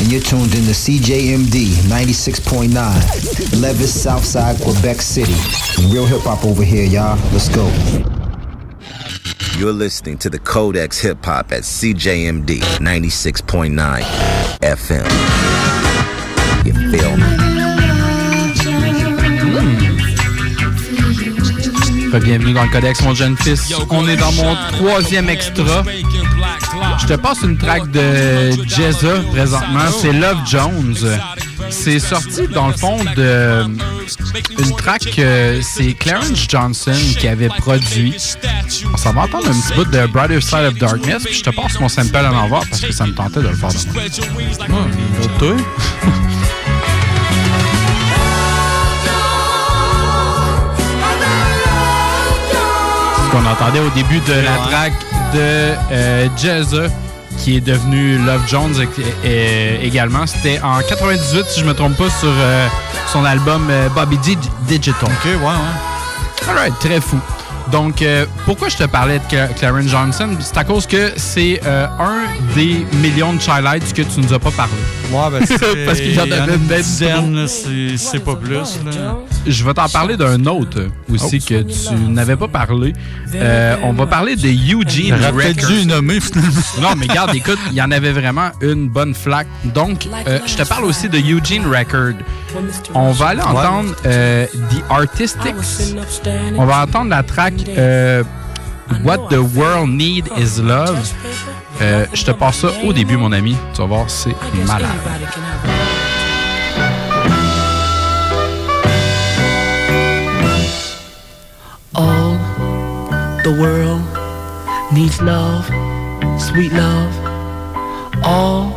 Speaker 45: And you're tuned in to CJMD 96.9, Levis, Southside, Quebec City. Real hip hop over here, y'all. Let's go.
Speaker 46: You're listening to the Codex Hip Hop at CJMD 96.9 FM. You feel me?
Speaker 4: Bienvenue dans le Codex, mon jeune fils. On est dans mon troisième extra. Je te passe une track de Jezza présentement. C'est Love Jones. C'est sorti dans le fond de une track que c'est Clarence Johnson qui avait produit. On s'en va entendre un petit bout de Brighter Side of Darkness. Puis je te passe mon sample à l'envers parce que ça me tentait de le faire qu'on entendait au début de la track de euh, qui est devenu Love Jones également. C'était en 98, si je me trompe pas, sur euh, son album euh, Bobby D Digital. Ok, ouais, ouais. Alright, très fou. Donc, euh, pourquoi je te parlais de Cla- Clarence Johnson? C'est à cause que c'est euh, un des millions de highlights que tu nous as pas parlé.
Speaker 5: Ouais, ben, c'est-
Speaker 4: Parce qu'il y en avait
Speaker 5: une dizaine,
Speaker 4: trop.
Speaker 5: là, c'est pas plus. Là.
Speaker 4: Je vais t'en parler d'un autre aussi
Speaker 5: Oh.
Speaker 4: que tu n'avais pas parlé. Euh, on va parler de Eugene
Speaker 5: J'aurais dû nommer, finalement.
Speaker 4: Non, mais regarde, écoute, il y en avait vraiment une bonne flaque. Donc, euh, je te parle aussi de Eugene Record. On va aller entendre euh, The Artistics. On va entendre la track euh, What the World Need Is Love. Euh, je te passe ça au début, mon ami. Tu vas voir, c'est malade.
Speaker 47: All the world needs love, sweet love. All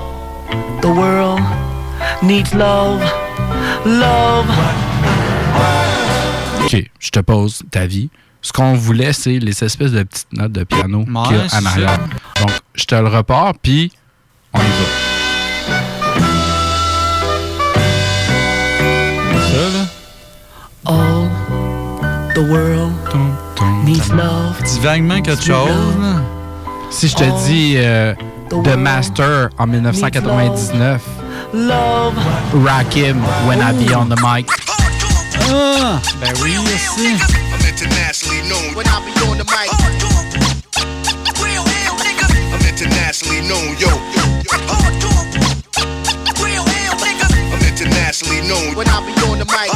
Speaker 47: the world needs love, love.
Speaker 4: OK, je te pose ta vie. Ce qu'on voulait, c'est les espèces de petites notes de piano qu'il y a en arrière. Donc, je te le repars, puis on y va.
Speaker 5: Ça, là?
Speaker 47: All the world needs love.
Speaker 5: Dis vaguement quelque chose. là.
Speaker 4: Si je te dis euh, The Master en 1999,
Speaker 47: Love.
Speaker 4: Rakim, When I Be on the Mic.
Speaker 5: Ah, ben oui, aussi.
Speaker 48: I'm internationally known when I be on the mic. Real hell, nigga. I'm internationally known, yo. Quail, hell, niggas. I'm internationally known when I be on the mic.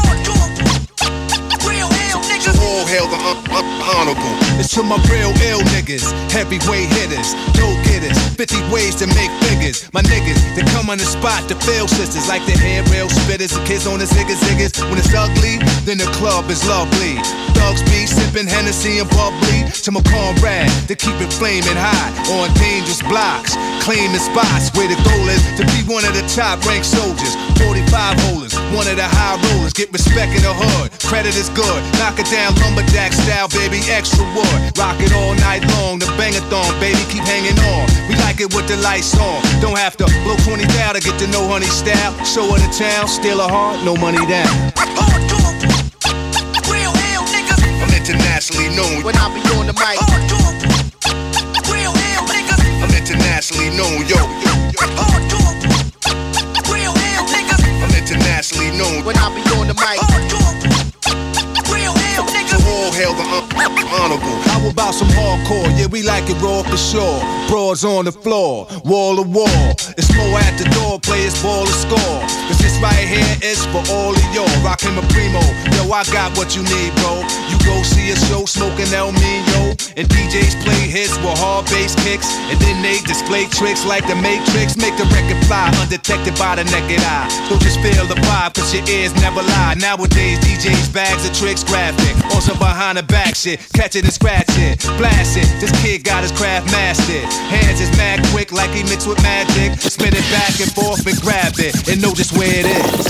Speaker 48: Real hell, So all hail the un- un- honorable.
Speaker 33: It's to my real ill niggas, heavyweight hitters, go getters, 50 ways to make figures. My niggas, they come on the spot to fail sisters, like the hair rail spitters and kids on the ziggas ziggas. When it's ugly, then the club is lovely. Thugs be sipping Hennessy and bubbly. To my comrade, to keep it flaming hot on dangerous blocks, claiming spots where the goal is to be one of the top ranked soldiers.
Speaker 49: 45 holders, one of the high rollers. Get respect in the hood, credit is good. Knock it down, lumberjack style, baby, extra wood. Rock it all night long, the bangathon, baby, keep hanging on. We like it with the lights on. Don't have to blow 20 down to get to know honey style. Show her the town, steal a heart, no money down.
Speaker 33: Real ill niggas.
Speaker 49: I'm internationally known.
Speaker 33: When I be on the mic. Real ill niggas.
Speaker 49: I'm internationally known, yo.
Speaker 33: Real When I be on the mic.
Speaker 49: Hail the honorable. How about some hardcore? Yeah, we like it raw for sure. Broads on the floor, wall to wall. It's more at the door, players ball to score. Cause this right here is for all of y'all. Rockin' my primo. Yo, I got what you need, bro. You go see a show smoking El Mino. And DJs play hits with hard bass kicks. And then they display tricks like the Matrix. Make the record fly undetected by the naked eye. Don't just feel the vibe, cause your ears never lie. Nowadays, DJs bags of tricks graphic. also some behind the back shit. Catch it and scratch it. Blast it. This kid got his craft mastered. Hands is mad quick like he mixed with magic. Spin it back and forth and grab it. And know just where it is.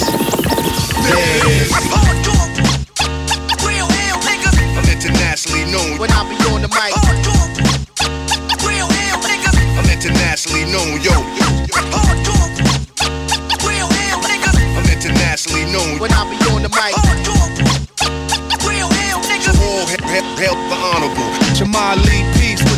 Speaker 49: There it is.
Speaker 33: Real ill niggas.
Speaker 49: I'm internationally known.
Speaker 33: When I be on the mic. Real ill niggas.
Speaker 49: I'm internationally known, yo.
Speaker 33: Real ill niggas.
Speaker 49: I'm internationally known.
Speaker 33: When I be on the mic.
Speaker 49: watching my lead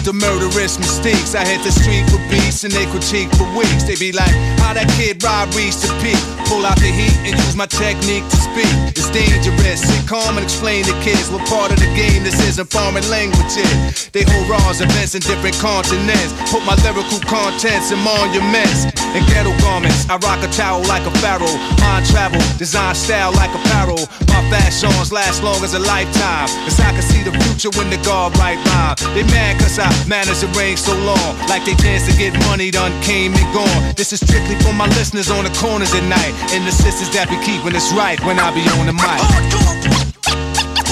Speaker 49: the murderous mistakes. I hit the street for beats and they critique for weeks. They be like, how that kid Rob reached the peak. Pull out the heat and use my technique to speak. It's dangerous. Sit calm and explain to kids what part of the game this isn't foreign languages. They hold raws events in different continents. Put my lyrical contents in monuments and ghetto garments. I rock a towel like a pharaoh. Mind travel, design style like apparel. My fashions last long as a lifetime. Cause I can see the future when the guard right rhyme. They mad cause I managed to reign so long. Like they chance to get money done came and gone. This is strictly for my listeners on the corners at night. And the sisters that be keeping us right when I be on the mic.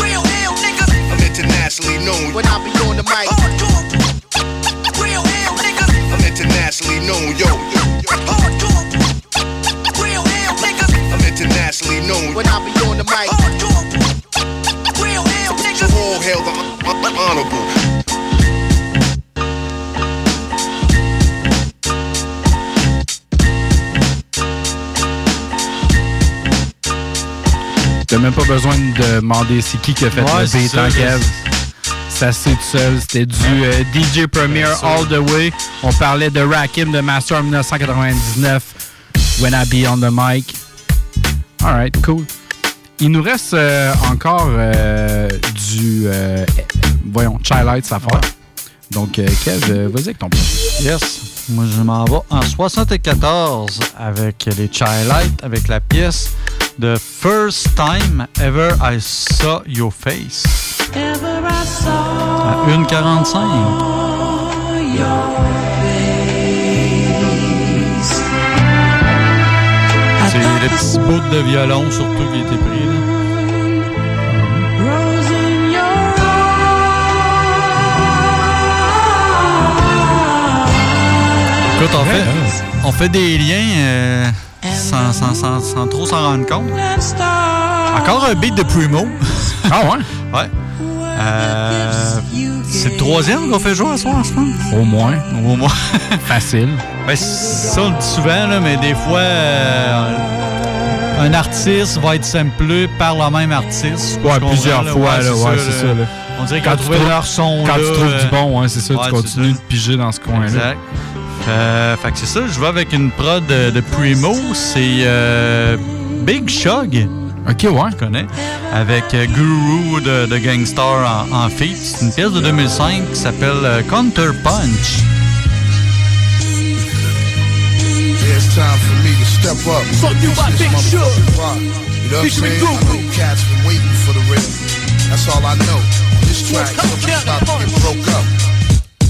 Speaker 33: Real ill niggas.
Speaker 49: I'm internationally known.
Speaker 33: When I be on the mic. Real ill niggas.
Speaker 49: I'm internationally known, yo.
Speaker 33: Real ill niggas.
Speaker 49: I'm internationally known.
Speaker 33: When I be on the mic. Real ill
Speaker 49: So
Speaker 33: niggas.
Speaker 49: all hail the hon- hon- honorable.
Speaker 4: T'as même pas besoin de demander c'est qui qui a fait
Speaker 5: Ouais,
Speaker 4: le beat en. Ça c'est tout seul. C'était du euh, DJ Premier. All the Way. On parlait de Rakim de Master en 1999. When I Be on the Mic. Alright, cool. Il nous reste euh, encore euh, du. euh, voyons, Childlights à faire. Donc, euh, Kev, euh, vas-y avec ton plan.
Speaker 5: Yes. Moi, je m'en vais en 74 avec les Childlight, avec la pièce The First Time Ever I Saw Your Face. À 1,45. C'est les petits bouts de violon surtout qui étaient pris. là. Écoute, on fait, on fait des liens euh, sans, sans- sans- sans trop s'en rendre compte. Encore un beat de Primo.
Speaker 4: Ah ouais?
Speaker 5: ouais. Euh, c'est le troisième qu'on fait jouer à soir, je pense.
Speaker 4: Au moins.
Speaker 5: Au moins.
Speaker 4: Facile.
Speaker 5: Ben, ça, on le dit souvent, là, mais des fois, euh, un artiste va être samplé par le même artiste.
Speaker 4: Ouais, plusieurs
Speaker 5: là?
Speaker 4: fois, là, ouais, c'est ça, là.
Speaker 5: On dirait leur son.
Speaker 4: Quand
Speaker 5: là,
Speaker 4: tu trouves du bon, ouais, c'est ça,
Speaker 5: ouais,
Speaker 4: tu continues de piger dans ce coin-là.
Speaker 5: Exact. Euh, fait que c'est ça, je vais avec une prod de, de Primo, c'est euh, Big Shug.
Speaker 4: Ok, ouais.
Speaker 5: Je connais. Avec euh, Guru de, de Gangstar en, en feat. C'est une pièce de 2005 qui s'appelle euh, Counter Punch.
Speaker 33: Yeah, it's time for me to step up.
Speaker 50: Fuck you, I think.
Speaker 33: You know what I'm saying? I cats been waiting for the rhythm. That's all I know. On this track, something's about to get broke up.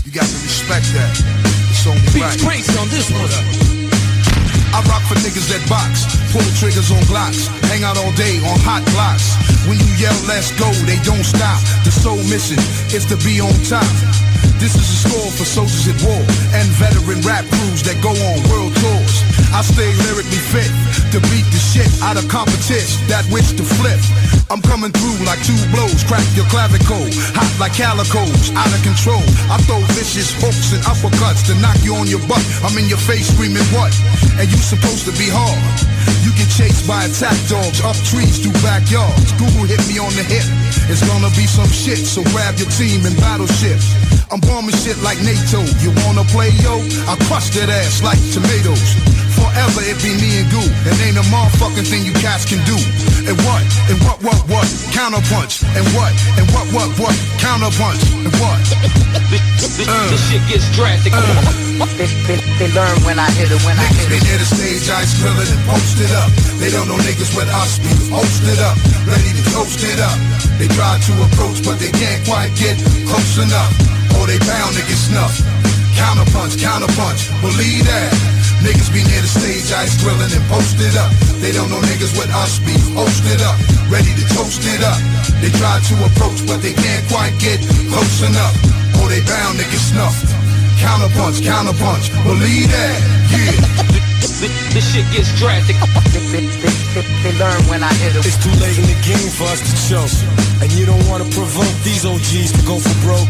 Speaker 33: You got to respect that. Only
Speaker 50: Beats
Speaker 33: right.
Speaker 50: crazy on this one.
Speaker 33: I rock for niggas that box, pull the triggers on glocks, hang out all day on hot blocks. When you yell, let's go, they don't stop. The sole mission is to be on top. This is a score for soldiers at war and veteran rap crews that go on world tours. I stay lyrically fit to beat the shit out of competition that wish to flip. I'm coming through like two blows, crack your clavicle, hot like calicos, out of control. I throw vicious hooks and uppercuts to knock you on your butt. I'm in your face screaming what? And you supposed to be hard. You get chased by attack dogs up trees through backyards. Google hit me on the hip. It's gonna be some shit, so grab your team and battleship. I'm bombing shit like NATO. You wanna play yo? I crush that ass like tomatoes. Forever it be me and goo. And ain't a motherfucking thing you cats can do. And what? And what, what, what? Counterpunch. And what? And what, what, what? Counterpunch. And what? Uh,
Speaker 50: This shit gets drastic. They, they, they learn when I hit it, when I hit it.
Speaker 33: near the stage, ice grilling and posted up. They don't know niggas with us be posted up, ready to toast it up. They try to approach, but they can't quite get close enough. Or they bound to get snuffed. Counter punch, believe that. Niggas be near the stage, ice grilling and posted up. They don't know niggas with us be posted up, ready to toast it up. They try to approach, but they can't quite get close enough. Or they bound to get snuffed. Counterpunch, counterpunch, believe that, yeah.
Speaker 50: This shit gets drastic. They, they, they, they, they learn when I hit it.
Speaker 41: It's too late in the game for us to choke. And you don't wanna provoke these OGs to go for broke.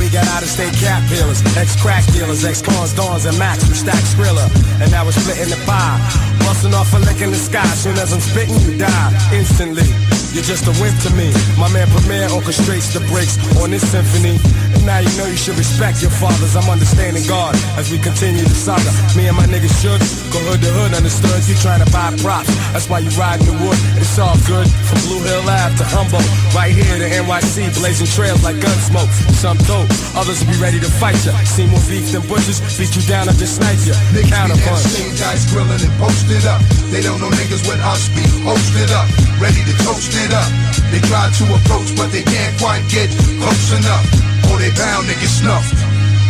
Speaker 41: We got out of state cap peelers, ex crack dealers, ex cons, dons, and max. We stack skrilla, and now we're splitting the pie. Busting off a lick in the sky, soon as I'm spitting, you die instantly. You're just a wimp to me. My man Premier orchestrates the breaks on this symphony. Now you know you should respect your fathers. I'm understanding God as we continue the saga. Me and my niggas should go hood to hood, understood. You trying to buy props, that's why you riding the wood. It's all good from Blue Hill Ave to Humboldt, right here to NYC, blazing trails like gun smoke. Some dope, others will be ready to fight ya. See more beef than butchers, beat you down and just snipe ya.
Speaker 33: Niggas
Speaker 41: Counter
Speaker 33: be near the
Speaker 41: punch.
Speaker 33: stage, ice grilling and posted up. They don't know niggas with us be posted up, ready to toast it up. They try to approach, but they can't quite get close enough. Or they bound to get snuffed.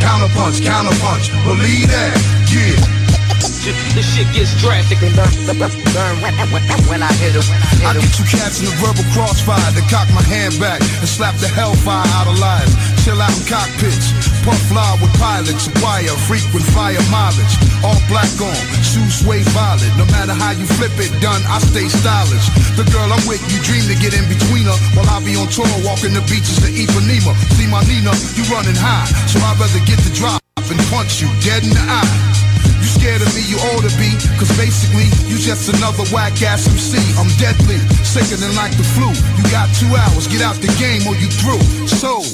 Speaker 33: Counter punch, counter punch, believe that, yeah.
Speaker 50: This shit gets drastic. Learn, learn when, I hit it. When I
Speaker 33: I get you cats in the verbal crossfire to cock my hand back and slap the hellfire out of lives. Chill out in cockpits, puff fly with pilots, acquire frequent fire mileage. All black on, shoes sway violet. No matter how you flip it, done, I stay stylish. The girl I'm with, you dream to get in between her while I be on tour walking the beaches to Ipanema. See my Nina, you running high, so I'd rather get the drop and punch you dead in the eye. You scared of me, you ought to be. Cause basically, you just another whack ass MC. I'm deadly, sicker than like the flu. You got two hours, get out the game or you through. So,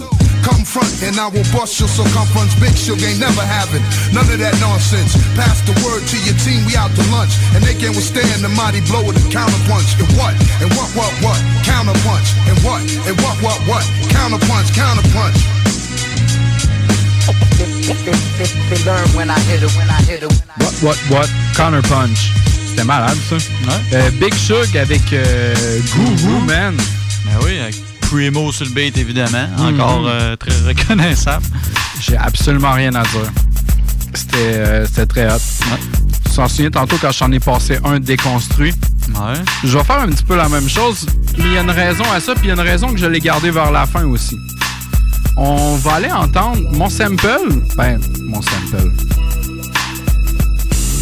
Speaker 33: come front and I will bust your circumference. Big sugar ain't never having none of that nonsense. Pass the word to your team, we out to lunch. And they can't withstand the mighty blow of the counter punch. And what? And what, what, what? Counter punch. And what? And what, what, what? Counter punch,
Speaker 4: What, what, what? Counter Punch. C'était malade, ça. Euh, Big Shug avec euh, Guru, man.
Speaker 5: Ben oui, avec Primo sur le beat, évidemment.
Speaker 4: Mhm.
Speaker 5: Encore euh, très reconnaissable.
Speaker 4: J'ai absolument rien à dire. C'était euh, très hot. Tu t'en souviens tantôt quand j'en ai passé un déconstruit?
Speaker 5: Ouais.
Speaker 4: Je vais faire un petit peu la même chose, mais il y a une raison à ça, puis il y a une raison que je l'ai gardé vers la fin aussi. On va aller entendre mon sample. Ben, mon sample.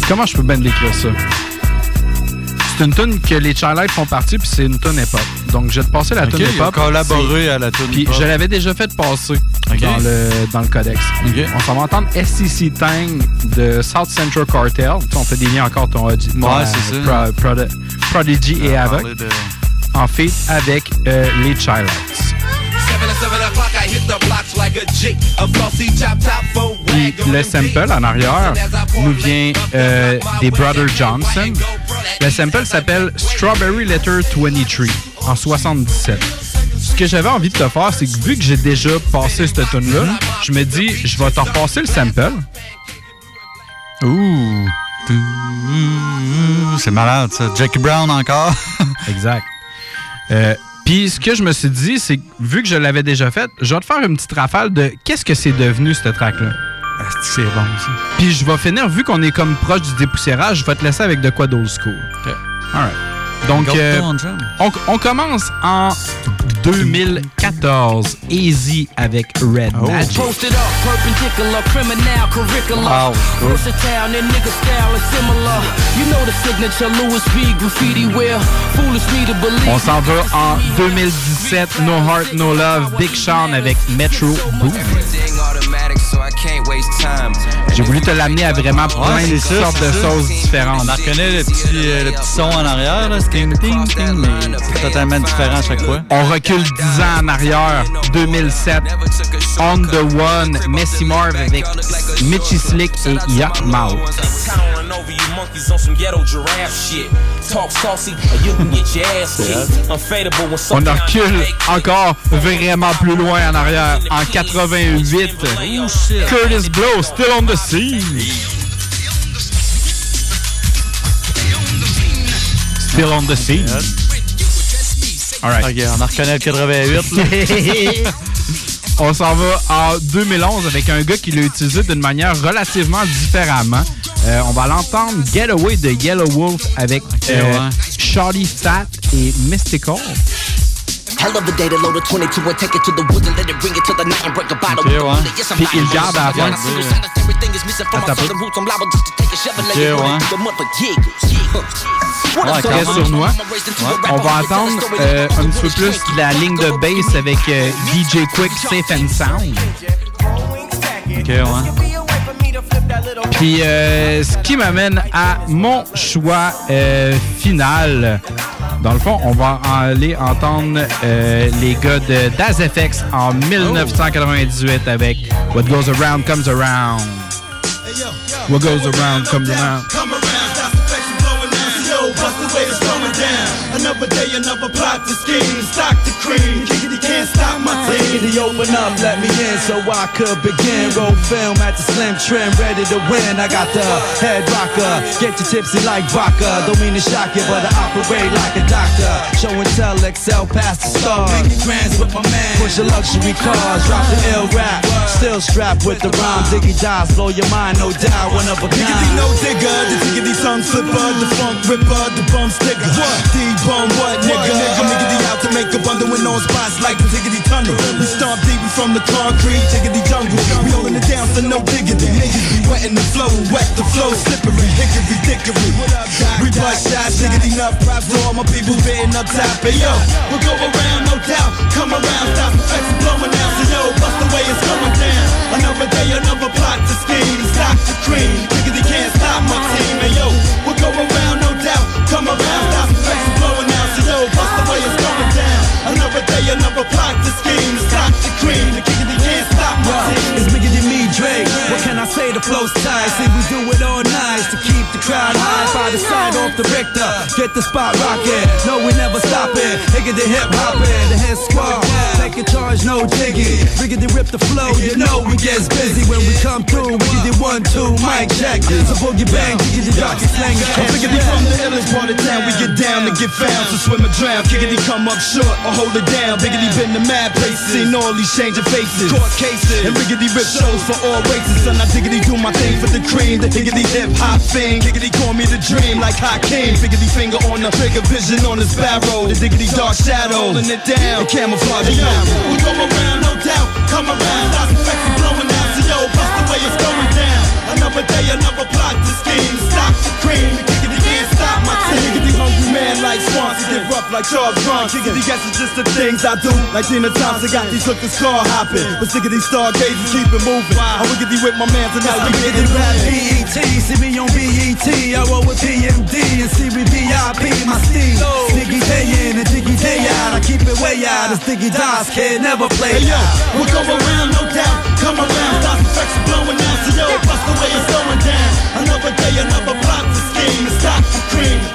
Speaker 4: Comment je peux bien décrire ça? C'est une tune que les Child font partie, puis c'est une tune hip-hop. Donc, je vais te passer la
Speaker 5: Ok,
Speaker 4: tune hip-hop.
Speaker 5: collaboré à la tune
Speaker 4: Puis, je l'avais déjà fait passer dans, le, dans le codex. On s'en va entendre SCC Tang de South Central Cartel. On fait des liens encore ton, ton,
Speaker 5: Ouais,
Speaker 4: euh,
Speaker 5: c'est ça.
Speaker 4: Pro- Prod- Prodigy et Havoc.
Speaker 5: de-
Speaker 4: En fait, avec euh, les Child Puis le sample en arrière nous vient euh, des Brother Johnson. Le sample s'appelle Strawberry Letter 23 en 77. Ce que j'avais envie de te faire, c'est que vu que j'ai déjà passé cette tune là je me dis, je vais te repasser le sample.
Speaker 5: Ouh. C'est malade, ça. Jackie Brown encore.
Speaker 4: exact. Euh, Puis ce que je me suis dit, c'est que vu que je l'avais déjà fait, je vais te faire une petite rafale de qu'est-ce que c'est devenu cette track-là.
Speaker 5: C'est bon, ça?
Speaker 4: Puis je vais finir, vu qu'on est comme proche du dépoussiérage, je vais te laisser avec de quoi d'old school. Alright. Donc, euh,
Speaker 5: on,
Speaker 4: commence en 2014. Easy avec Red
Speaker 5: Oh.
Speaker 4: Magic.
Speaker 50: Posted up, perpendicular, criminal, curriculum.
Speaker 4: Wow, cool.
Speaker 50: Versatile, and nigga style is similar. You know the signature Louis V graffiti wear. Foolish me to believe.
Speaker 4: On s'en va en 2017. No Heart, No Love. Big Sean avec Metro Boom. J'ai voulu te l'amener à vraiment plein
Speaker 5: Ouais,
Speaker 4: de
Speaker 5: ça,
Speaker 4: sortes de
Speaker 5: ça.
Speaker 4: sauces différentes.
Speaker 5: On en reconnaît le petit, euh, le petit son en arrière, là, ting, ting, ting, mais c'est totalement différent à chaque fois.
Speaker 4: On recule 10 ans en arrière, 2007. On the One, Messy Marv avec Mitchy Slick et Yacht Mouth.
Speaker 51: Monkeys on some ghetto giraffe shit. Talk saucy or you can get your ass kicked. Unfadable when
Speaker 4: On recule encore vraiment plus loin en arrière, en 88. Curtis Blow, Still on the Still on the Scene. All right.
Speaker 5: Ok, on en reconnaît le 88. là.
Speaker 4: On s'en va en 2011 avec un gars qui l'a utilisé d'une manière relativement différemment. Euh, on va l'entendre Getaway de Yellow Wolf avec euh,
Speaker 5: ouais.
Speaker 4: Shawty Fat et Mystical. Ok, ouais. Puis il garde à la fin. Ok, ouais. Ouais,
Speaker 52: up,
Speaker 4: très
Speaker 52: son?
Speaker 4: sournois.
Speaker 52: Ouais.
Speaker 4: On va entendre euh, un petit peu plus la ligne de bass avec euh, DJ Quick Safe and Sound.
Speaker 5: Ok, ouais.
Speaker 4: Puis euh, ce qui m'amène à mon choix euh, final. Dans le fond, on va aller entendre euh, les gars de Das FX en 1998 avec What Goes Around Comes Around. What goes around comes around.
Speaker 48: Come. Another day, another plot to scheme. Stock the cream. Kickity can't stop my team.
Speaker 53: Rickety, open up, let me in so I could begin. Roll film at the slim trim, ready to win. I got the head rocker, get you tipsy like vodka. Don't mean to shock you, but I operate like a doctor. Show and tell, excel past the stars. Making grands with my man. Push the luxury cars, drop the ill rap. Still strapped with the rhyme. Diggy dies, blow your mind, no doubt. One of a kind.
Speaker 48: Diggity no digger, the diggity tongue flipper, the funk ripper, the bum sticker. What? D-bum what, nigga? I'm diggity out to make a bundle with no spots like the diggity tunnel. We stomp deep from the concrete, diggity jungle. We holding it down so no diggity. Niggas be wetting the flow, wet the flow, slippery, hickory dickory. We bust shots, diggity enough props to all my people being up top. Hey yo, we'll go around, no doubt. Come around, stop effects blowing out. So yo, bust the way it's coming down. Another day, another plot to scheme. Stock the cream, diggity can't stop my team. Hey yo, we'll go around, no doubt. Come around, stop Day, another plot to scheme. Stock the cream, the diggity can't stop my team.
Speaker 53: It's bigger than me, Drake. What can I say? The flow's tight. See, we do it all nice to keep the crowd high. By the side oh, off the Richter, get the spot rocking. No, we never stopping. Nigga, the hip hopping, the head squad. Take a charge, no digging. Bigger they rip the flow, you know we gets busy when we come through. We get the one, two, mic check. So boogie bang, the darkest slang.
Speaker 48: I'm Figgity from the illest part of town, we get down to get found, so swim or drown. Kiggity come up short or hold it down. Biggity been the mad places, seen all these changing faces. Court cases, and riggedy rip shows for all races. Son, I diggity do my thing for the cream. The higgity hip hop thing. Giggity call me the dream like Hakeem. Figgity finger on the trigger, vision on the sparrow. The diggity dark shadow, holding it down. The camouflage hey, yo, we go around, no doubt. Come around, of effects are blowing out. So yo, bust the way it's going down. Another day, another plot to scheme. Stop the cream. Like swans. Get rough like Charles Bronx. Giggity guess it's just the things I do. Like Tina Thompson got these hookers car hopping. But sickity stargazing, keep it moving. I'm wiggity with my man tonight. We get it
Speaker 53: rap. BET, see me on BET. I roll with PMD and see me VIP, my steam. Diggy day in and diggy day out. I keep it way out. It's Diggy Dice, kid, never play
Speaker 48: Hey yo, we'll go around, no doubt. Come around, stop effects are blowing out. So yo, bust the way it's going down. Another day, another plot to scheme. Stop the cream.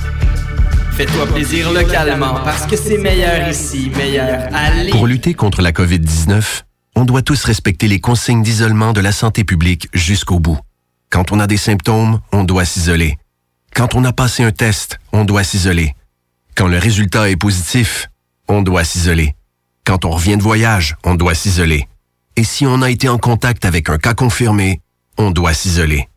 Speaker 16: Fais-toi plaisir localement parce que c'est meilleur ici, meilleur Lévis.
Speaker 54: Pour lutter contre la COVID-19, on doit tous respecter les consignes d'isolement de la santé publique jusqu'au bout. Quand on a des symptômes, on doit s'isoler. Quand on a passé un test, on doit s'isoler. Quand le résultat est positif, on doit s'isoler. Quand on revient de voyage, on doit s'isoler. Et si on a été en contact avec un cas confirmé, on doit s'isoler.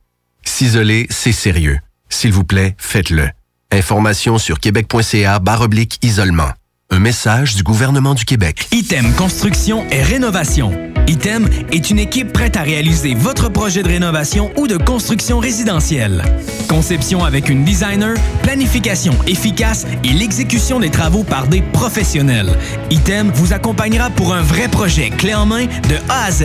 Speaker 54: S'isoler, c'est sérieux. S'il vous plaît, faites-le. Information sur québec.ca oblique isolement. Un message du gouvernement du Québec.
Speaker 30: Item Construction et Rénovation. Item est une équipe prête à réaliser votre projet de rénovation ou de construction résidentielle. Conception avec une designer, planification efficace et l'exécution des travaux par des professionnels. Item vous accompagnera pour un vrai projet clé en main de A à Z.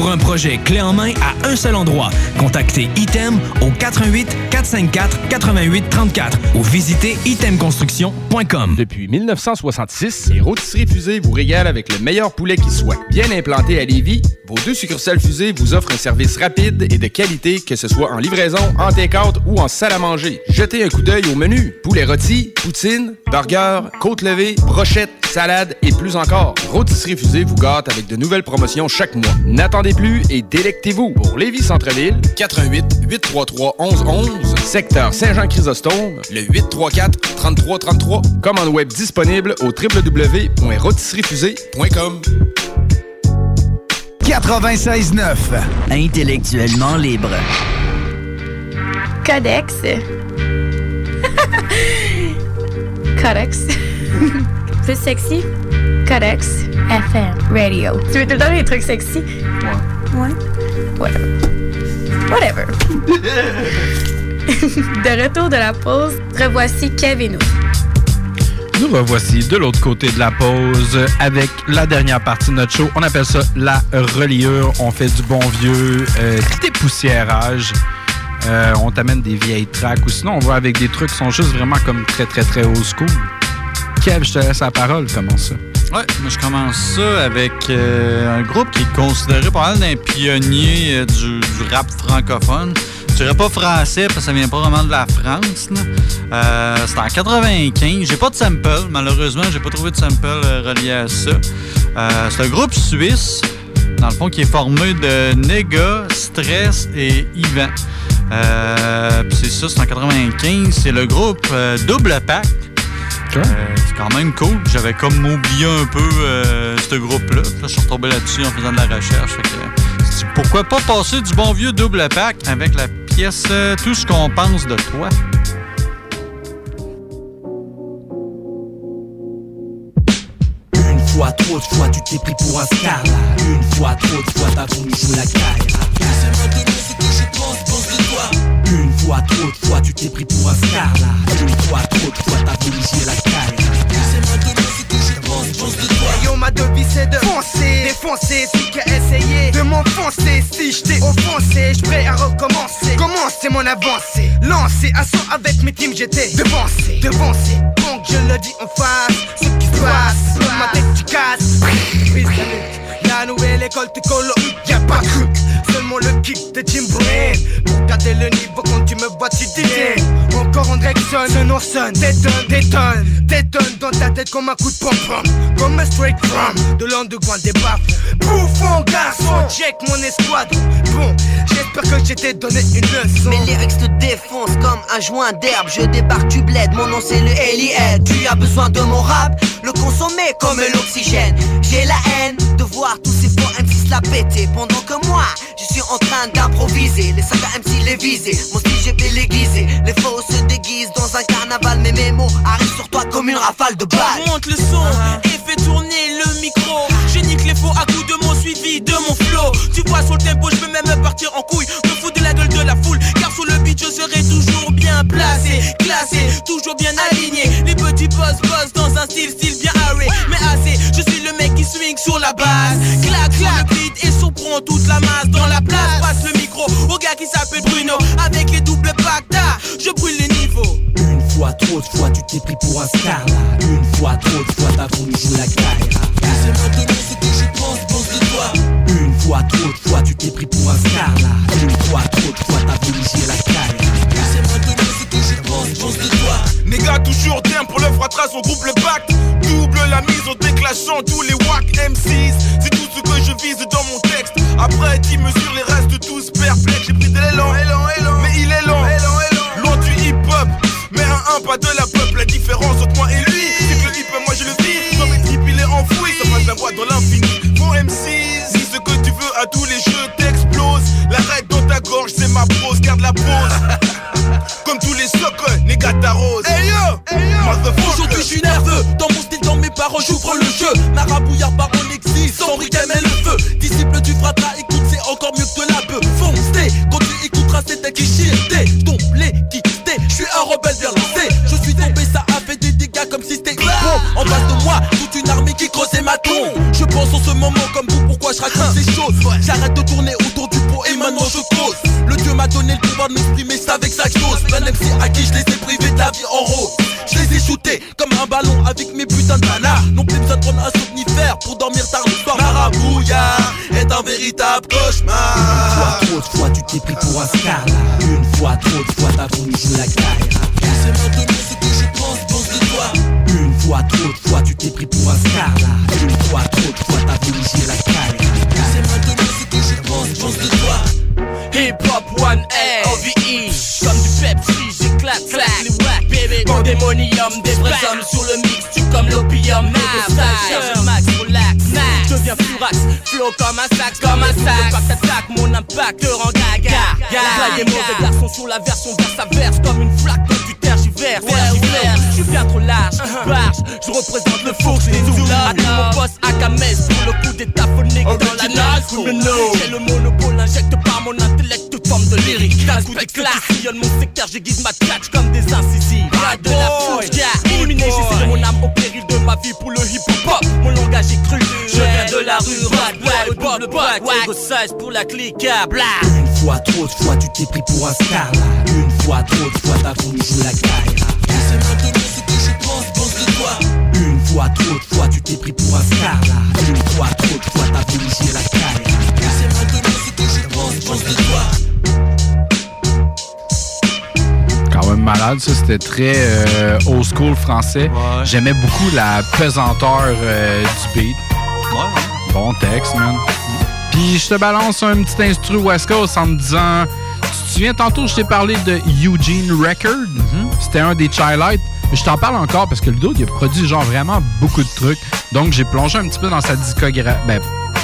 Speaker 30: Pour un projet clé en main à un seul endroit, contactez Item au 88 454 88 34 ou visitez itemconstruction.com.
Speaker 18: Depuis 1966, les rôtisseries fusées vous régalent avec le meilleur poulet qui soit. Bien implanté à Lévis, vos deux succursales fusées vous offrent un service rapide et de qualité, que ce soit en livraison, en take-out ou en salle à manger. Jetez un coup d'œil au menu. Poulet rôti, poutine, burger, côte levée, brochette, salade et plus encore. Rôtisserie fusée vous gâte avec de nouvelles promotions chaque mois. N'attendez plus et délectez-vous. Pour Lévis Centre-Ville, 88 833 1111, secteur Saint-Jean-Chrysostome, le 834 3333. Commande web disponible au www.rôtisseriefusée.com.
Speaker 37: 96.9. Intellectuellement libre.
Speaker 21: Codex. Codex. Plus sexy. Codex. FM. Radio. Tu veux tout le temps des trucs sexy? Ouais. Ouais. Whatever. Whatever. de retour de la pause, revoici Kev et nous.
Speaker 4: Nous revoici de l'autre côté de la pause avec la dernière partie de notre show. On appelle ça la reliure. On fait du bon vieux euh, dépoussiérage. Euh, on t'amène des vieilles tracks ou sinon on va avec des trucs qui sont juste vraiment comme très très très old school. Kev, je te laisse la parole. Comment ça?
Speaker 5: Ouais, moi je commence ça avec euh, un groupe qui est considéré pas mal d'un pionnier euh, du, rap francophone. Je dirais pas français parce que ça vient pas vraiment de la France. Euh, C'était en 95. J'ai pas de sample, malheureusement, j'ai pas trouvé de sample relié à ça. C'est un groupe suisse, dans le fond, qui est formé de Nega, Stress et Yvan. Euh, c'est ça, c'est en 95. C'est le groupe Double Pack. Euh, c'est quand même cool. J'avais comme oublié un peu euh, ce groupe-là. Puis Là, je suis retombé là-dessus en faisant de la recherche. Fait que, euh, pourquoi pas passer du bon vieux double pack avec la pièce euh, Tout ce qu'on pense de toi.
Speaker 55: Une fois, trop de fois, tu t'es pris pour un star. Une fois, trop de fois, t'as voulu jouer la caille. Fois, trop de fois, tu t'es pris pour un star là. Une fois, trop de fois, t'as voulu jouer la caille. Laisse-moi te dire ce que je pense, pense de toi.
Speaker 56: Yo, ma devise c'est de foncer, défoncer, si qu'à essayer de m'enfoncer. Si je t'ai offensé, je prêt à recommencer. Commencer mon avancée, lancer assaut avec mes teams, j'étais devancé, devancé. Donc je le dis en face, ce qui se passe, ma tête tu casses. La nouvelle école te colle au huc, y'a pas cru. Le kick de Jim Brain. Pour garder le niveau quand tu me vois, tu rien. Encore on direction, ce nom sonne. Détonne, détonne, détonne dans ta tête comme un coup de pom-pom. Comme un straight from de l'underground des baffes. Bouffon, garçon, check mon escouade. Bon, j'espère que j'étais donné une leçon.
Speaker 57: Mes lyrics te défoncent comme un joint d'herbe. Je débarque du bled, mon nom c'est le Elied. Tu as besoin de mon rap, le consommer comme l'oxygène. J'ai la haine de voir tous ces MC se la péter. Pendant que moi, je suis en train d'improviser. Les sagas MC les viser, mon style je vais l'aiguiser. Les faux se déguisent dans un carnaval, mais mes mots arrivent sur toi comme une rafale de balles.
Speaker 49: Monte le son et fais tourner le micro. Je nique les faux à coups de mots suivis de mon flow. Tu vois sur le tempo partir en couille, me fous de la gueule de la foule. Car sous le beat, je serai toujours bien placé, classé, toujours bien aligné. Les petits boss boss dans un style, style bien arrêt. Swing sur la base. Clac, clac, le beat et surprend toute la masse dans la place. Passe le micro au gars qui s'appelle Bruno. Avec les doubles pactas, je brûle les niveaux.
Speaker 55: Une fois, trop de fois, tu t'es pris pour un star là. Une fois, trop de fois, t'as voulu jouer la caille. C'est maintenant ce que je pense, pense de toi. Une fois, trop de fois, tu t'es pris pour un star là. Une fois, trop de fois, t'as voulu jouer la caille.
Speaker 41: Néga toujours bien pour le fratras, on groupe le pacte. Double la mise en déclenchant tous les wack M6. C'est tout ce que je vise dans mon texte. Après 10 mesures, les restes tous perplexes. J'ai pris de l'élan, mais il est lent. Loin du hip-hop, mais un 1 pas de la peuple. La différence entre moi et lui, c'est que le hip-hop, moi je le vis. Dans mes tripes, il est enfoui, ça passe la voix dans l'infini. Mon M6, dis ce que tu veux à tous les jeux, t'exploses. L'arrête dans ta gorge, c'est ma pose, garde la pause.
Speaker 49: Aujourd'hui je suis nerveux, dans mon style, dans mes paroles, j'ouvre le jeu. Marabouillard par on existe, briquet mais le feu. Disciple du fratra, écoute, c'est encore mieux que la bœuf. Foncez, quand tu écouteras, c'est un qui chieté. Ton les quitté, je suis un rebelle bien lancé. Je suis tombé, ça a fait des dégâts comme si c'était. En face de moi, toute une armée qui creusait ma tombe. Je pense en ce moment comme vous, pourquoi je raconte ces choses? J'arrête de tourner autour du pot et maintenant je cause. Le Dieu m'a donné le pouvoir de m'exprimer, c'est avec sa chose. Plein MC à qui je les ai privés de la vie en rose. Shootés comme un ballon avec mes putains de nanas. Non plus besoin de prendre un somnifère pour dormir tard le soir. Marabouillard est un véritable
Speaker 55: Une
Speaker 49: cauchemar.
Speaker 55: fois, trop de fois, tu t'es pris pour un star là. Une fois, trop de fois, t'as voulu jouer la caille. C'est maintenant ce que je pense, pense de toi. Une fois, trop de fois, tu t'es pris pour un star là. Une fois, trop de fois, t'as voulu jouer la caille. C'est maintenant ce que je pense, pense de toi.
Speaker 49: Hip Hop One A OVE Comme du Pepsi baby Pandémonium Des vrais hommes sur le mix Tu comme l'opium. Négociation Charge max relax Max. Deviens furax Flow comme un sax Comme un sax Le pack attaque Mon impact te rend gaga. Gaga. Des mauvais garçons sur la version verse à verse Comme une flaque quand tu tergiverses Tergiverse Je suis bien trop large Barge. Je représente le four J'ai tout. Attends mon boss à Pour le coup des taphoniques dans la nage J'ai le monopole Injecte par lyrique coup d'éclat sillonne mon secteur J'aiguise ma tchatch comme des incisives. Ride de la fourche Illuminé j'ai serré mon âme au péril de ma vie Pour le hip hop Mon langage est cru. Je viens de la rue Ride ouais, le bob Ego size pour la clique Blah
Speaker 55: Une fois, trop de fois, tu t'es pris pour un star. Là. Une fois, trop de fois, t'as voulu jouer la caille. C'est maintenant ce que je pense, pense de toi. Une fois, trop de fois, tu t'es pris pour un star. Là. Une fois, trop de fois, t'as voulu jouer la caille.
Speaker 4: Malade, ça. C'était très euh, old school français. J'aimais beaucoup la pesanteur euh, du beat. Bon texte, man. Puis je te balance un petit instru West Coast en me disant... Tu te souviens, tantôt, je t'ai parlé de Eugene Record. C'était un des Chilites. Je t'en parle encore parce que le dude, il a produit genre vraiment beaucoup de trucs. Donc, j'ai plongé un petit peu dans sa discographie. Ben,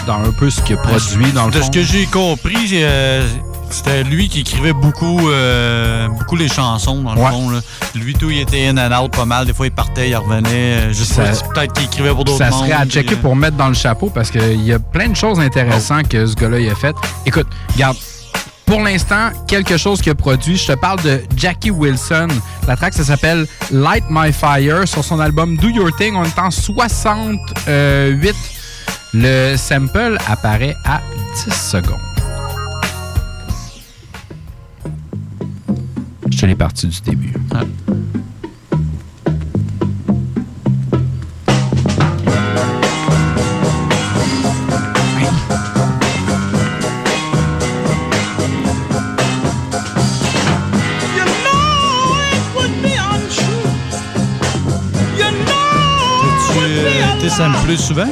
Speaker 4: dans un peu ce qu'il a produit dans le
Speaker 5: De
Speaker 4: fond.
Speaker 5: ce que j'ai compris, j'ai, euh, c'était lui qui écrivait beaucoup, euh, beaucoup les chansons, dans le
Speaker 4: Ouais.
Speaker 5: fond. là. Lui, tout, il était in and out pas mal. Des fois, il partait, il revenait. euh, Je sais peut-être qu'il écrivait pour d'autres
Speaker 4: Ça
Speaker 5: mondes,
Speaker 4: serait à checker
Speaker 5: euh,
Speaker 4: pour mettre dans le chapeau parce qu'il y a plein de choses intéressantes que ce gars-là il a fait. Écoute, regarde, pour l'instant, quelque chose qu'il a produit, je te parle de Jackie Wilson. La track, ça s'appelle Light My Fire sur son album Do Your Thing. On est en 68. Le sample apparaît à 10 secondes. Je te l'ai parti du début.
Speaker 5: Tu euh, samplé souvent?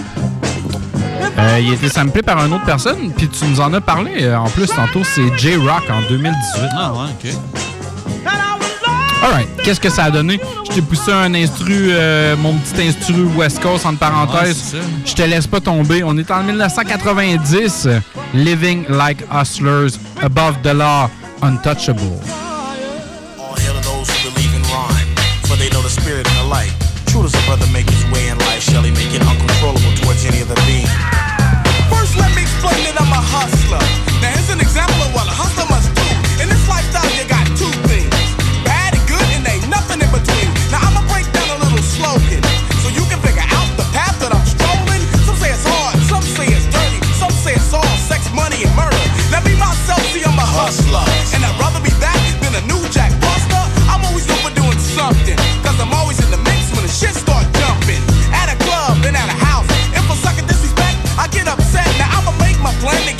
Speaker 4: Euh, il a été samplé par une autre personne, puis tu nous en as parlé euh, en plus tantôt, c'est J-Rock en 2018.
Speaker 5: Ah ouais, ok.
Speaker 4: Alright, qu'est-ce que ça a donné? Je t'ai poussé un instru, euh, mon petit instru West Coast entre parenthèses. Je te laisse pas tomber. On est en 1990. Living like hustlers, above the law, untouchable.
Speaker 58: All hail to those who believe in rhyme, for they know the spirit and the light. True does a brother make his way in life, shall he make it uncontrollable towards any other being?
Speaker 12: Islamic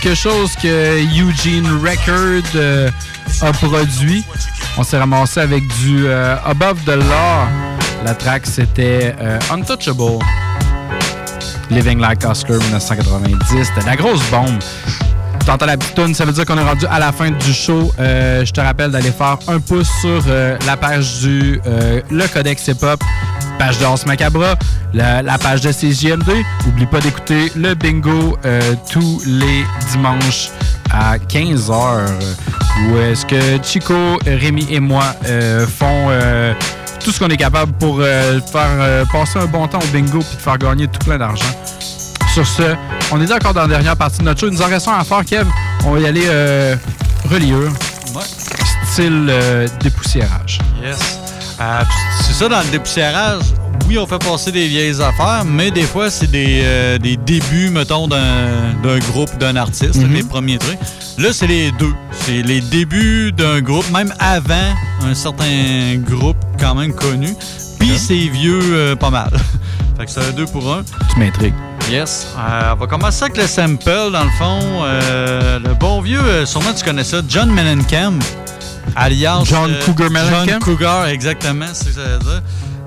Speaker 12: quelque chose que Eugene Record euh, a produit. On s'est ramassé avec du euh, Above the Law. La track, c'était euh, Untouchable. Living Like Oscar 1990. C'était la grosse bombe. T'entends la petite ça veut dire qu'on est rendu à la fin du show. je te rappelle d'aller faire un pouce sur la page du Le Codex Hip Hop page d'Ars Macabra la, page de CGMD. N'oublie pas d'écouter le bingo euh, tous les dimanches à 15h. Où est-ce que Chico, Rémi et moi euh, font euh, tout ce qu'on est capable pour faire passer un bon temps au bingo puis te faire gagner tout plein d'argent. Sur ce, on est encore dans la dernière partie de notre show. Nous en restons à faire, Kev. On va y aller reliure. Ouais. Style dépoussiérage.
Speaker 5: Yes. C'est ça, dans le dépoussiérage, oui, on fait passer des vieilles affaires, mais des fois, c'est des, euh, des, débuts, mettons, d'un groupe, d'un artiste,
Speaker 12: mm
Speaker 5: les premiers trucs. Là, c'est les deux. C'est les débuts d'un groupe, même avant un certain groupe quand même connu. Puis c'est vieux euh, pas mal. fait que c'est un deux pour un.
Speaker 12: Tu m'intrigues.
Speaker 5: Yes. Euh, on va commencer avec le sample, dans le fond. le bon vieux, sûrement tu connais ça, John Mellencamp, alias...
Speaker 12: John Cougar Mellencamp?
Speaker 5: John Cougar, exactement, c'est ça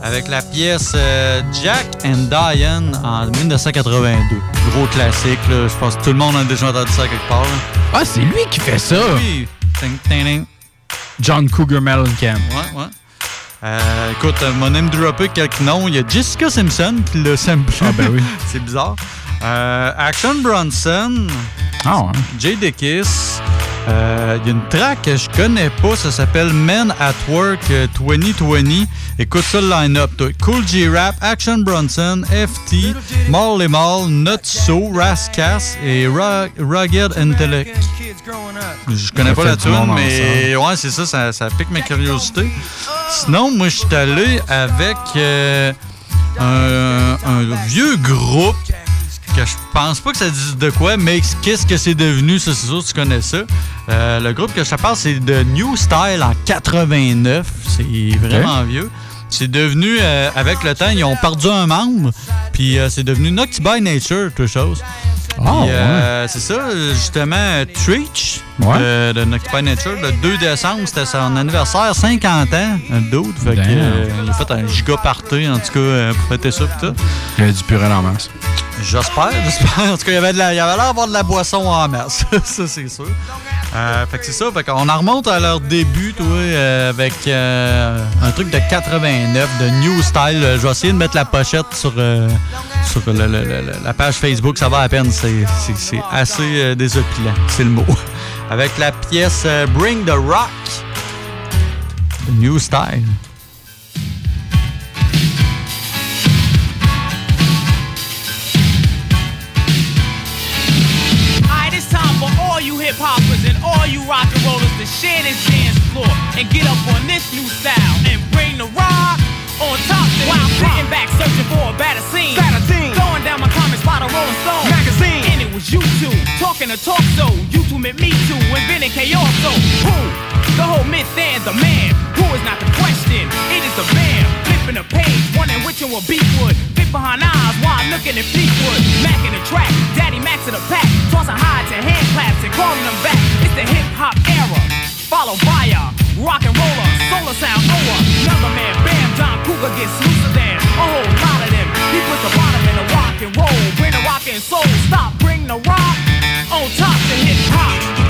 Speaker 5: avec la pièce euh, Jack and Diane en 1982. Gros classique, là. je pense que tout le monde a déjà entendu ça quelque part.
Speaker 12: Ah, c'est lui qui fait ça!
Speaker 5: Oui!
Speaker 12: John Cougar Mellencamp.
Speaker 5: Ouais, ouais. Euh, écoute, euh, mon aime droppé quelques noms. Il y a Jessica Simpson qui le sample.
Speaker 12: Ah, ben oui.
Speaker 5: c'est bizarre. Euh, Action Bronson.
Speaker 4: Ah ouais.
Speaker 5: Jay Kiss. Euh, Il y a une track que je connais pas, ça s'appelle Men at Work euh, 2020. Écoute ça le line-up. Cool G-Rap, Action Bronson, FT, Marley Mall, Nutso, Rascas et Ru- Rugged Intellect. Je connais pas la tune, mais ouais, c'est ça, ça, ça pique ma curiosité. Sinon, moi, je suis allé avec euh, un, un vieux groupe que je pense pas que ça dise de quoi, mais qu'est-ce que c'est devenu, ça, c'est sûr, tu connais ça. Euh, le groupe que je te parle, c'est de New Style en 89. C'est vraiment vieux. C'est devenu, euh, avec le temps, ils ont perdu un membre, puis euh, c'est devenu Nocty by Nature, toute chose. Euh, C'est ça, justement, Treach
Speaker 4: Ouais.
Speaker 5: de, de by Nature, le 2 décembre, c'était son anniversaire, 50 ans, un doute. Fait que, euh, il a fait un giga party, en tout cas, euh, pour fêter ça, pis tout.
Speaker 4: Il y a du purel en masse.
Speaker 5: J'espère, j'espère. En tout cas, il y avait de l'air d'avoir de la boisson en masse. ça, c'est sûr. Euh, fait que c'est ça. Fait qu'on en remonte à leur début, toi, euh, avec euh, un truc de 89, de New Style. Euh, Je vais essayer de mettre la pochette sur, euh, sur le- le- le- la page Facebook. Ça va à peine. C'est assez euh, désopilant. C'est le mot. Avec la pièce euh, Bring the Rock. de New Style.
Speaker 59: Alright, it's time for all you hip hoppers and all you rock and rollers to share this dance floor and get up on this new style and bring the rock on While I'm sitting back searching for a better scene, throwing down my comments by the Rolling Stone magazine, and it was you two talking to talk so. You two met me too, inventing chaos. So who? The whole myth and the man. Who is not the question? It is the man flipping a page, wondering which one will beat wood. Fit behind eyes while I'm looking at Fleetwood, in the track. Daddy Max in the pack, tossing hides and hand claps and calling them back. It's the hip hop era, followed by a rock and roller, solar sound over. Another man, Bam John Cougar gets looser than a whole lot of them. He puts the bottom in the rock and roll, bring the rock and soul, stop, bring the rock on top to hip hop.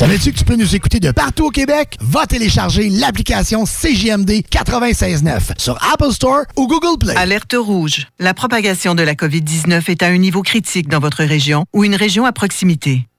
Speaker 43: Savais-tu que tu peux nous écouter de partout au Québec? Va télécharger l'application CJMD 96.9 sur Apple Store ou Google Play.
Speaker 44: Alerte rouge. La propagation de la COVID-19 est à un niveau critique dans votre région ou une région à proximité.